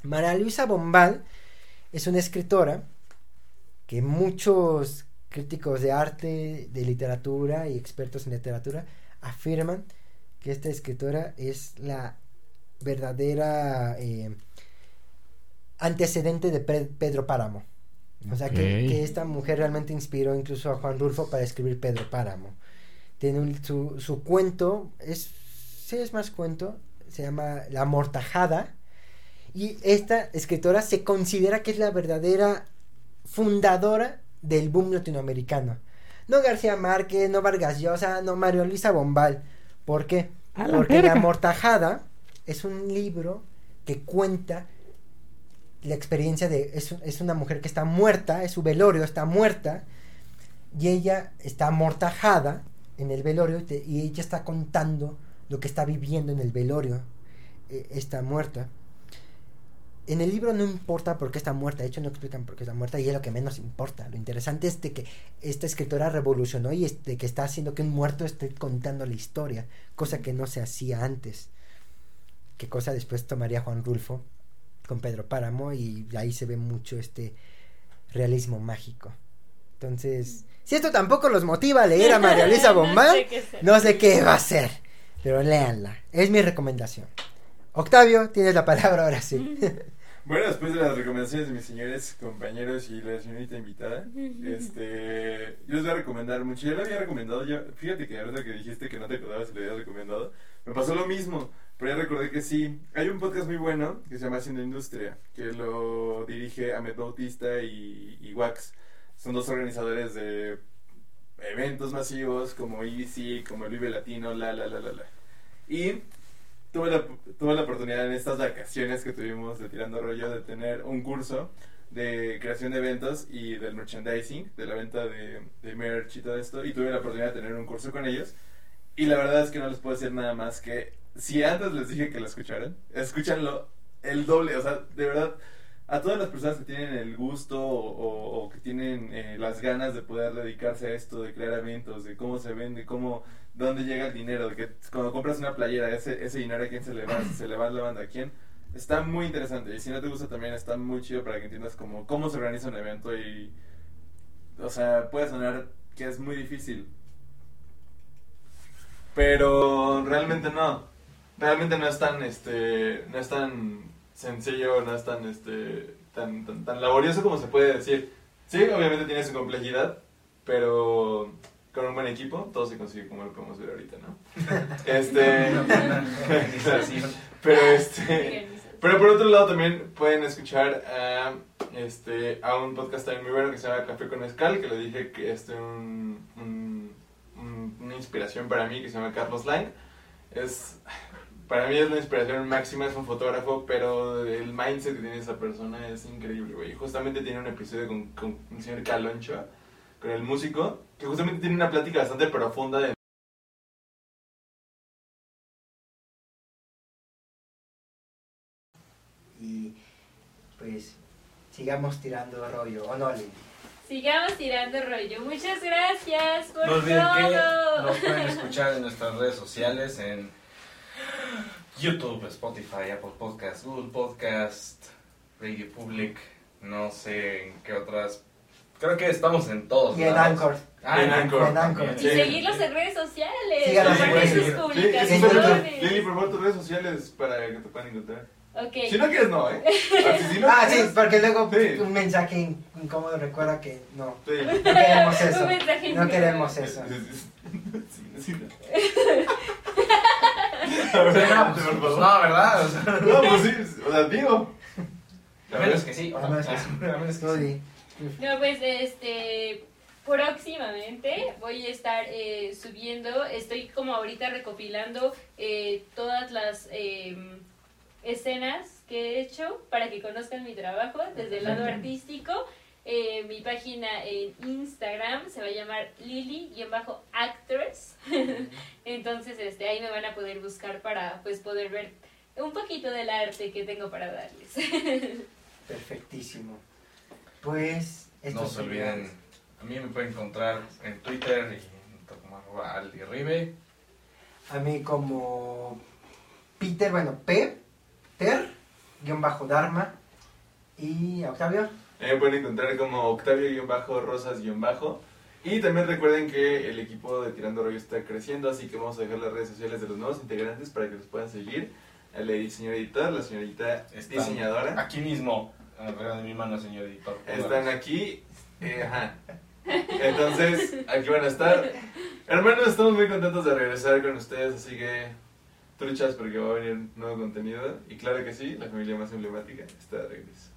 María Luisa Bombal es una escritora que muchos críticos de arte, de literatura y expertos en literatura afirman que esta escritora es la verdadera eh, antecedente de Pe- Pedro Páramo. O sea, que, esta mujer realmente inspiró incluso a Juan Rulfo para escribir Pedro Páramo. Tiene un- su, su cuento, es, sí es más cuento, se llama La Amortajada. Y esta escritora se considera que es la verdadera fundadora del boom latinoamericano. No García Márquez, no Vargas Llosa, no Mario Luisa Bombal. ¿Por qué? La Porque verga. La Amortajada es un libro que cuenta la experiencia de... Es, es una mujer que está muerta, es su velorio, está muerta. Y ella está amortajada en el velorio y, ella está contando lo que está viviendo en el velorio. eh, está muerta. En el libro no importa por qué está muerta, de hecho no explican por qué está muerta y es lo que menos importa. Lo interesante es de que esta escritora revolucionó y de que está haciendo que un muerto esté contando la historia, cosa que no se hacía antes. Que cosa después tomaría Juan Rulfo con Pedro Páramo y ahí se ve mucho este realismo mágico. Entonces, si esto tampoco los motiva a leer a María Luisa Bombal, No sé no sé qué va a ser, pero léanla, es mi recomendación. Octavio, tienes la palabra ahora sí. Bueno, después de las recomendaciones de mis señores compañeros y la señorita invitada, este, yo les voy a recomendar mucho. Ya lo había recomendado, ya, fíjate que ahorita que dijiste que no te acordabas si lo habías recomendado, me pasó lo mismo, pero ya recordé que sí. Hay un podcast muy bueno que se llama Haciendo Industria, que lo dirige Ahmed Bautista y, y Wax. Son dos organizadores de eventos masivos como EBC, como el Vive Latino, la, la, la, la, la. Y tuve la, tuve la oportunidad en estas vacaciones que tuvimos de Tirando Rollo de tener un curso de creación de eventos y del merchandising, de la venta de, de merch y todo esto. Y tuve la oportunidad de tener un curso con ellos. Y la verdad es que no les puedo decir nada más que si antes les dije que lo escucharan, escúchanlo el doble. O sea, de verdad, a todas las personas que tienen el gusto o, que tienen eh, las ganas de poder dedicarse a esto, de crear eventos, de cómo se vende, cómo, dónde llega el dinero, de que cuando compras una playera, ese, ese dinero a quién se le va, se le va la banda a quién. Está muy interesante y si no te gusta también está muy chido para que entiendas cómo, cómo se organiza un evento y, o sea, puede sonar que es muy difícil, pero realmente no. Realmente no es tan, este, no es tan sencillo, no es tan, este, tan, tan, tan laborioso como se puede decir. Sí, obviamente tiene su complejidad, pero con un buen equipo todo se consigue como lo podemos ver ahorita, ¿no? Este... pero este... Pero por otro lado también pueden escuchar a, este, a un podcast también muy bueno que se llama Café con Escal, que le dije que es este, un, un- un- una inspiración para mí, que se llama Carlos Lang. Es, para mí es la inspiración máxima, es un fotógrafo, pero el mindset que tiene esa persona es increíble, güey. Y Justamente tiene un episodio con, con el señor Caloncho, con el músico, que justamente tiene una plática bastante profunda de Y pues sigamos tirando rollo, ¿o no, Lili? Sigamos tirando rollo. Muchas gracias por No olviden que todo. nos pueden escuchar en nuestras redes sociales en YouTube, Spotify, Apple Podcast, Google Podcast, Radio Public, no sé en qué otras. Creo que estamos en todos. Y en lados. Anchor. Ah, En Anchor. En Anchor. Y Sí. seguirlos en redes sociales. Síganos en redes publicaciones. Lili, por favor, tus redes sociales para que te puedan encontrar. Ok. Si no quieres, no, ¿eh? Ah, si- si no Ah, sí, quieres, porque luego Sí. un mensaje in- incómodo recuerda que no. sí. No queremos eso. No queremos eso. Sí, sí, no. Pues, favor. no, ¿verdad? O sea, No, pues sí, o sea, digo. a menos que sí. A menos que sí. A menos que No, sí. Lili. No, pues este próximamente voy a estar eh, subiendo, estoy como ahorita recopilando eh, todas las eh, escenas que he hecho para que conozcan mi trabajo desde el lado artístico. Eh, mi página en Instagram se va a llamar Lily-Actors. Entonces este, ahí me van a poder buscar para pues poder ver un poquito del arte que tengo para darles. Perfectísimo. Pues esto No se olviden, a mí me pueden encontrar en Twitter y como arroba aldiribe. A mí como Peter, bueno, P, Ter, guion bajo Dharma. Y Octavio. Me pueden encontrar como Octavio-Rosas-Bajo. Y también recuerden que el equipo de Tirando Rollo está creciendo, así que vamos a dejar las redes sociales de los nuevos integrantes para que los puedan seguir. El señor editor, la señorita Están diseñadora. Aquí mismo, arriba de mi mano, señor editor. Están aquí. eh, ajá. Entonces, aquí van a estar. Hermanos, estamos muy contentos de regresar con ustedes, así que truchas porque va a venir nuevo contenido. Y claro que sí, la familia más emblemática está de regreso.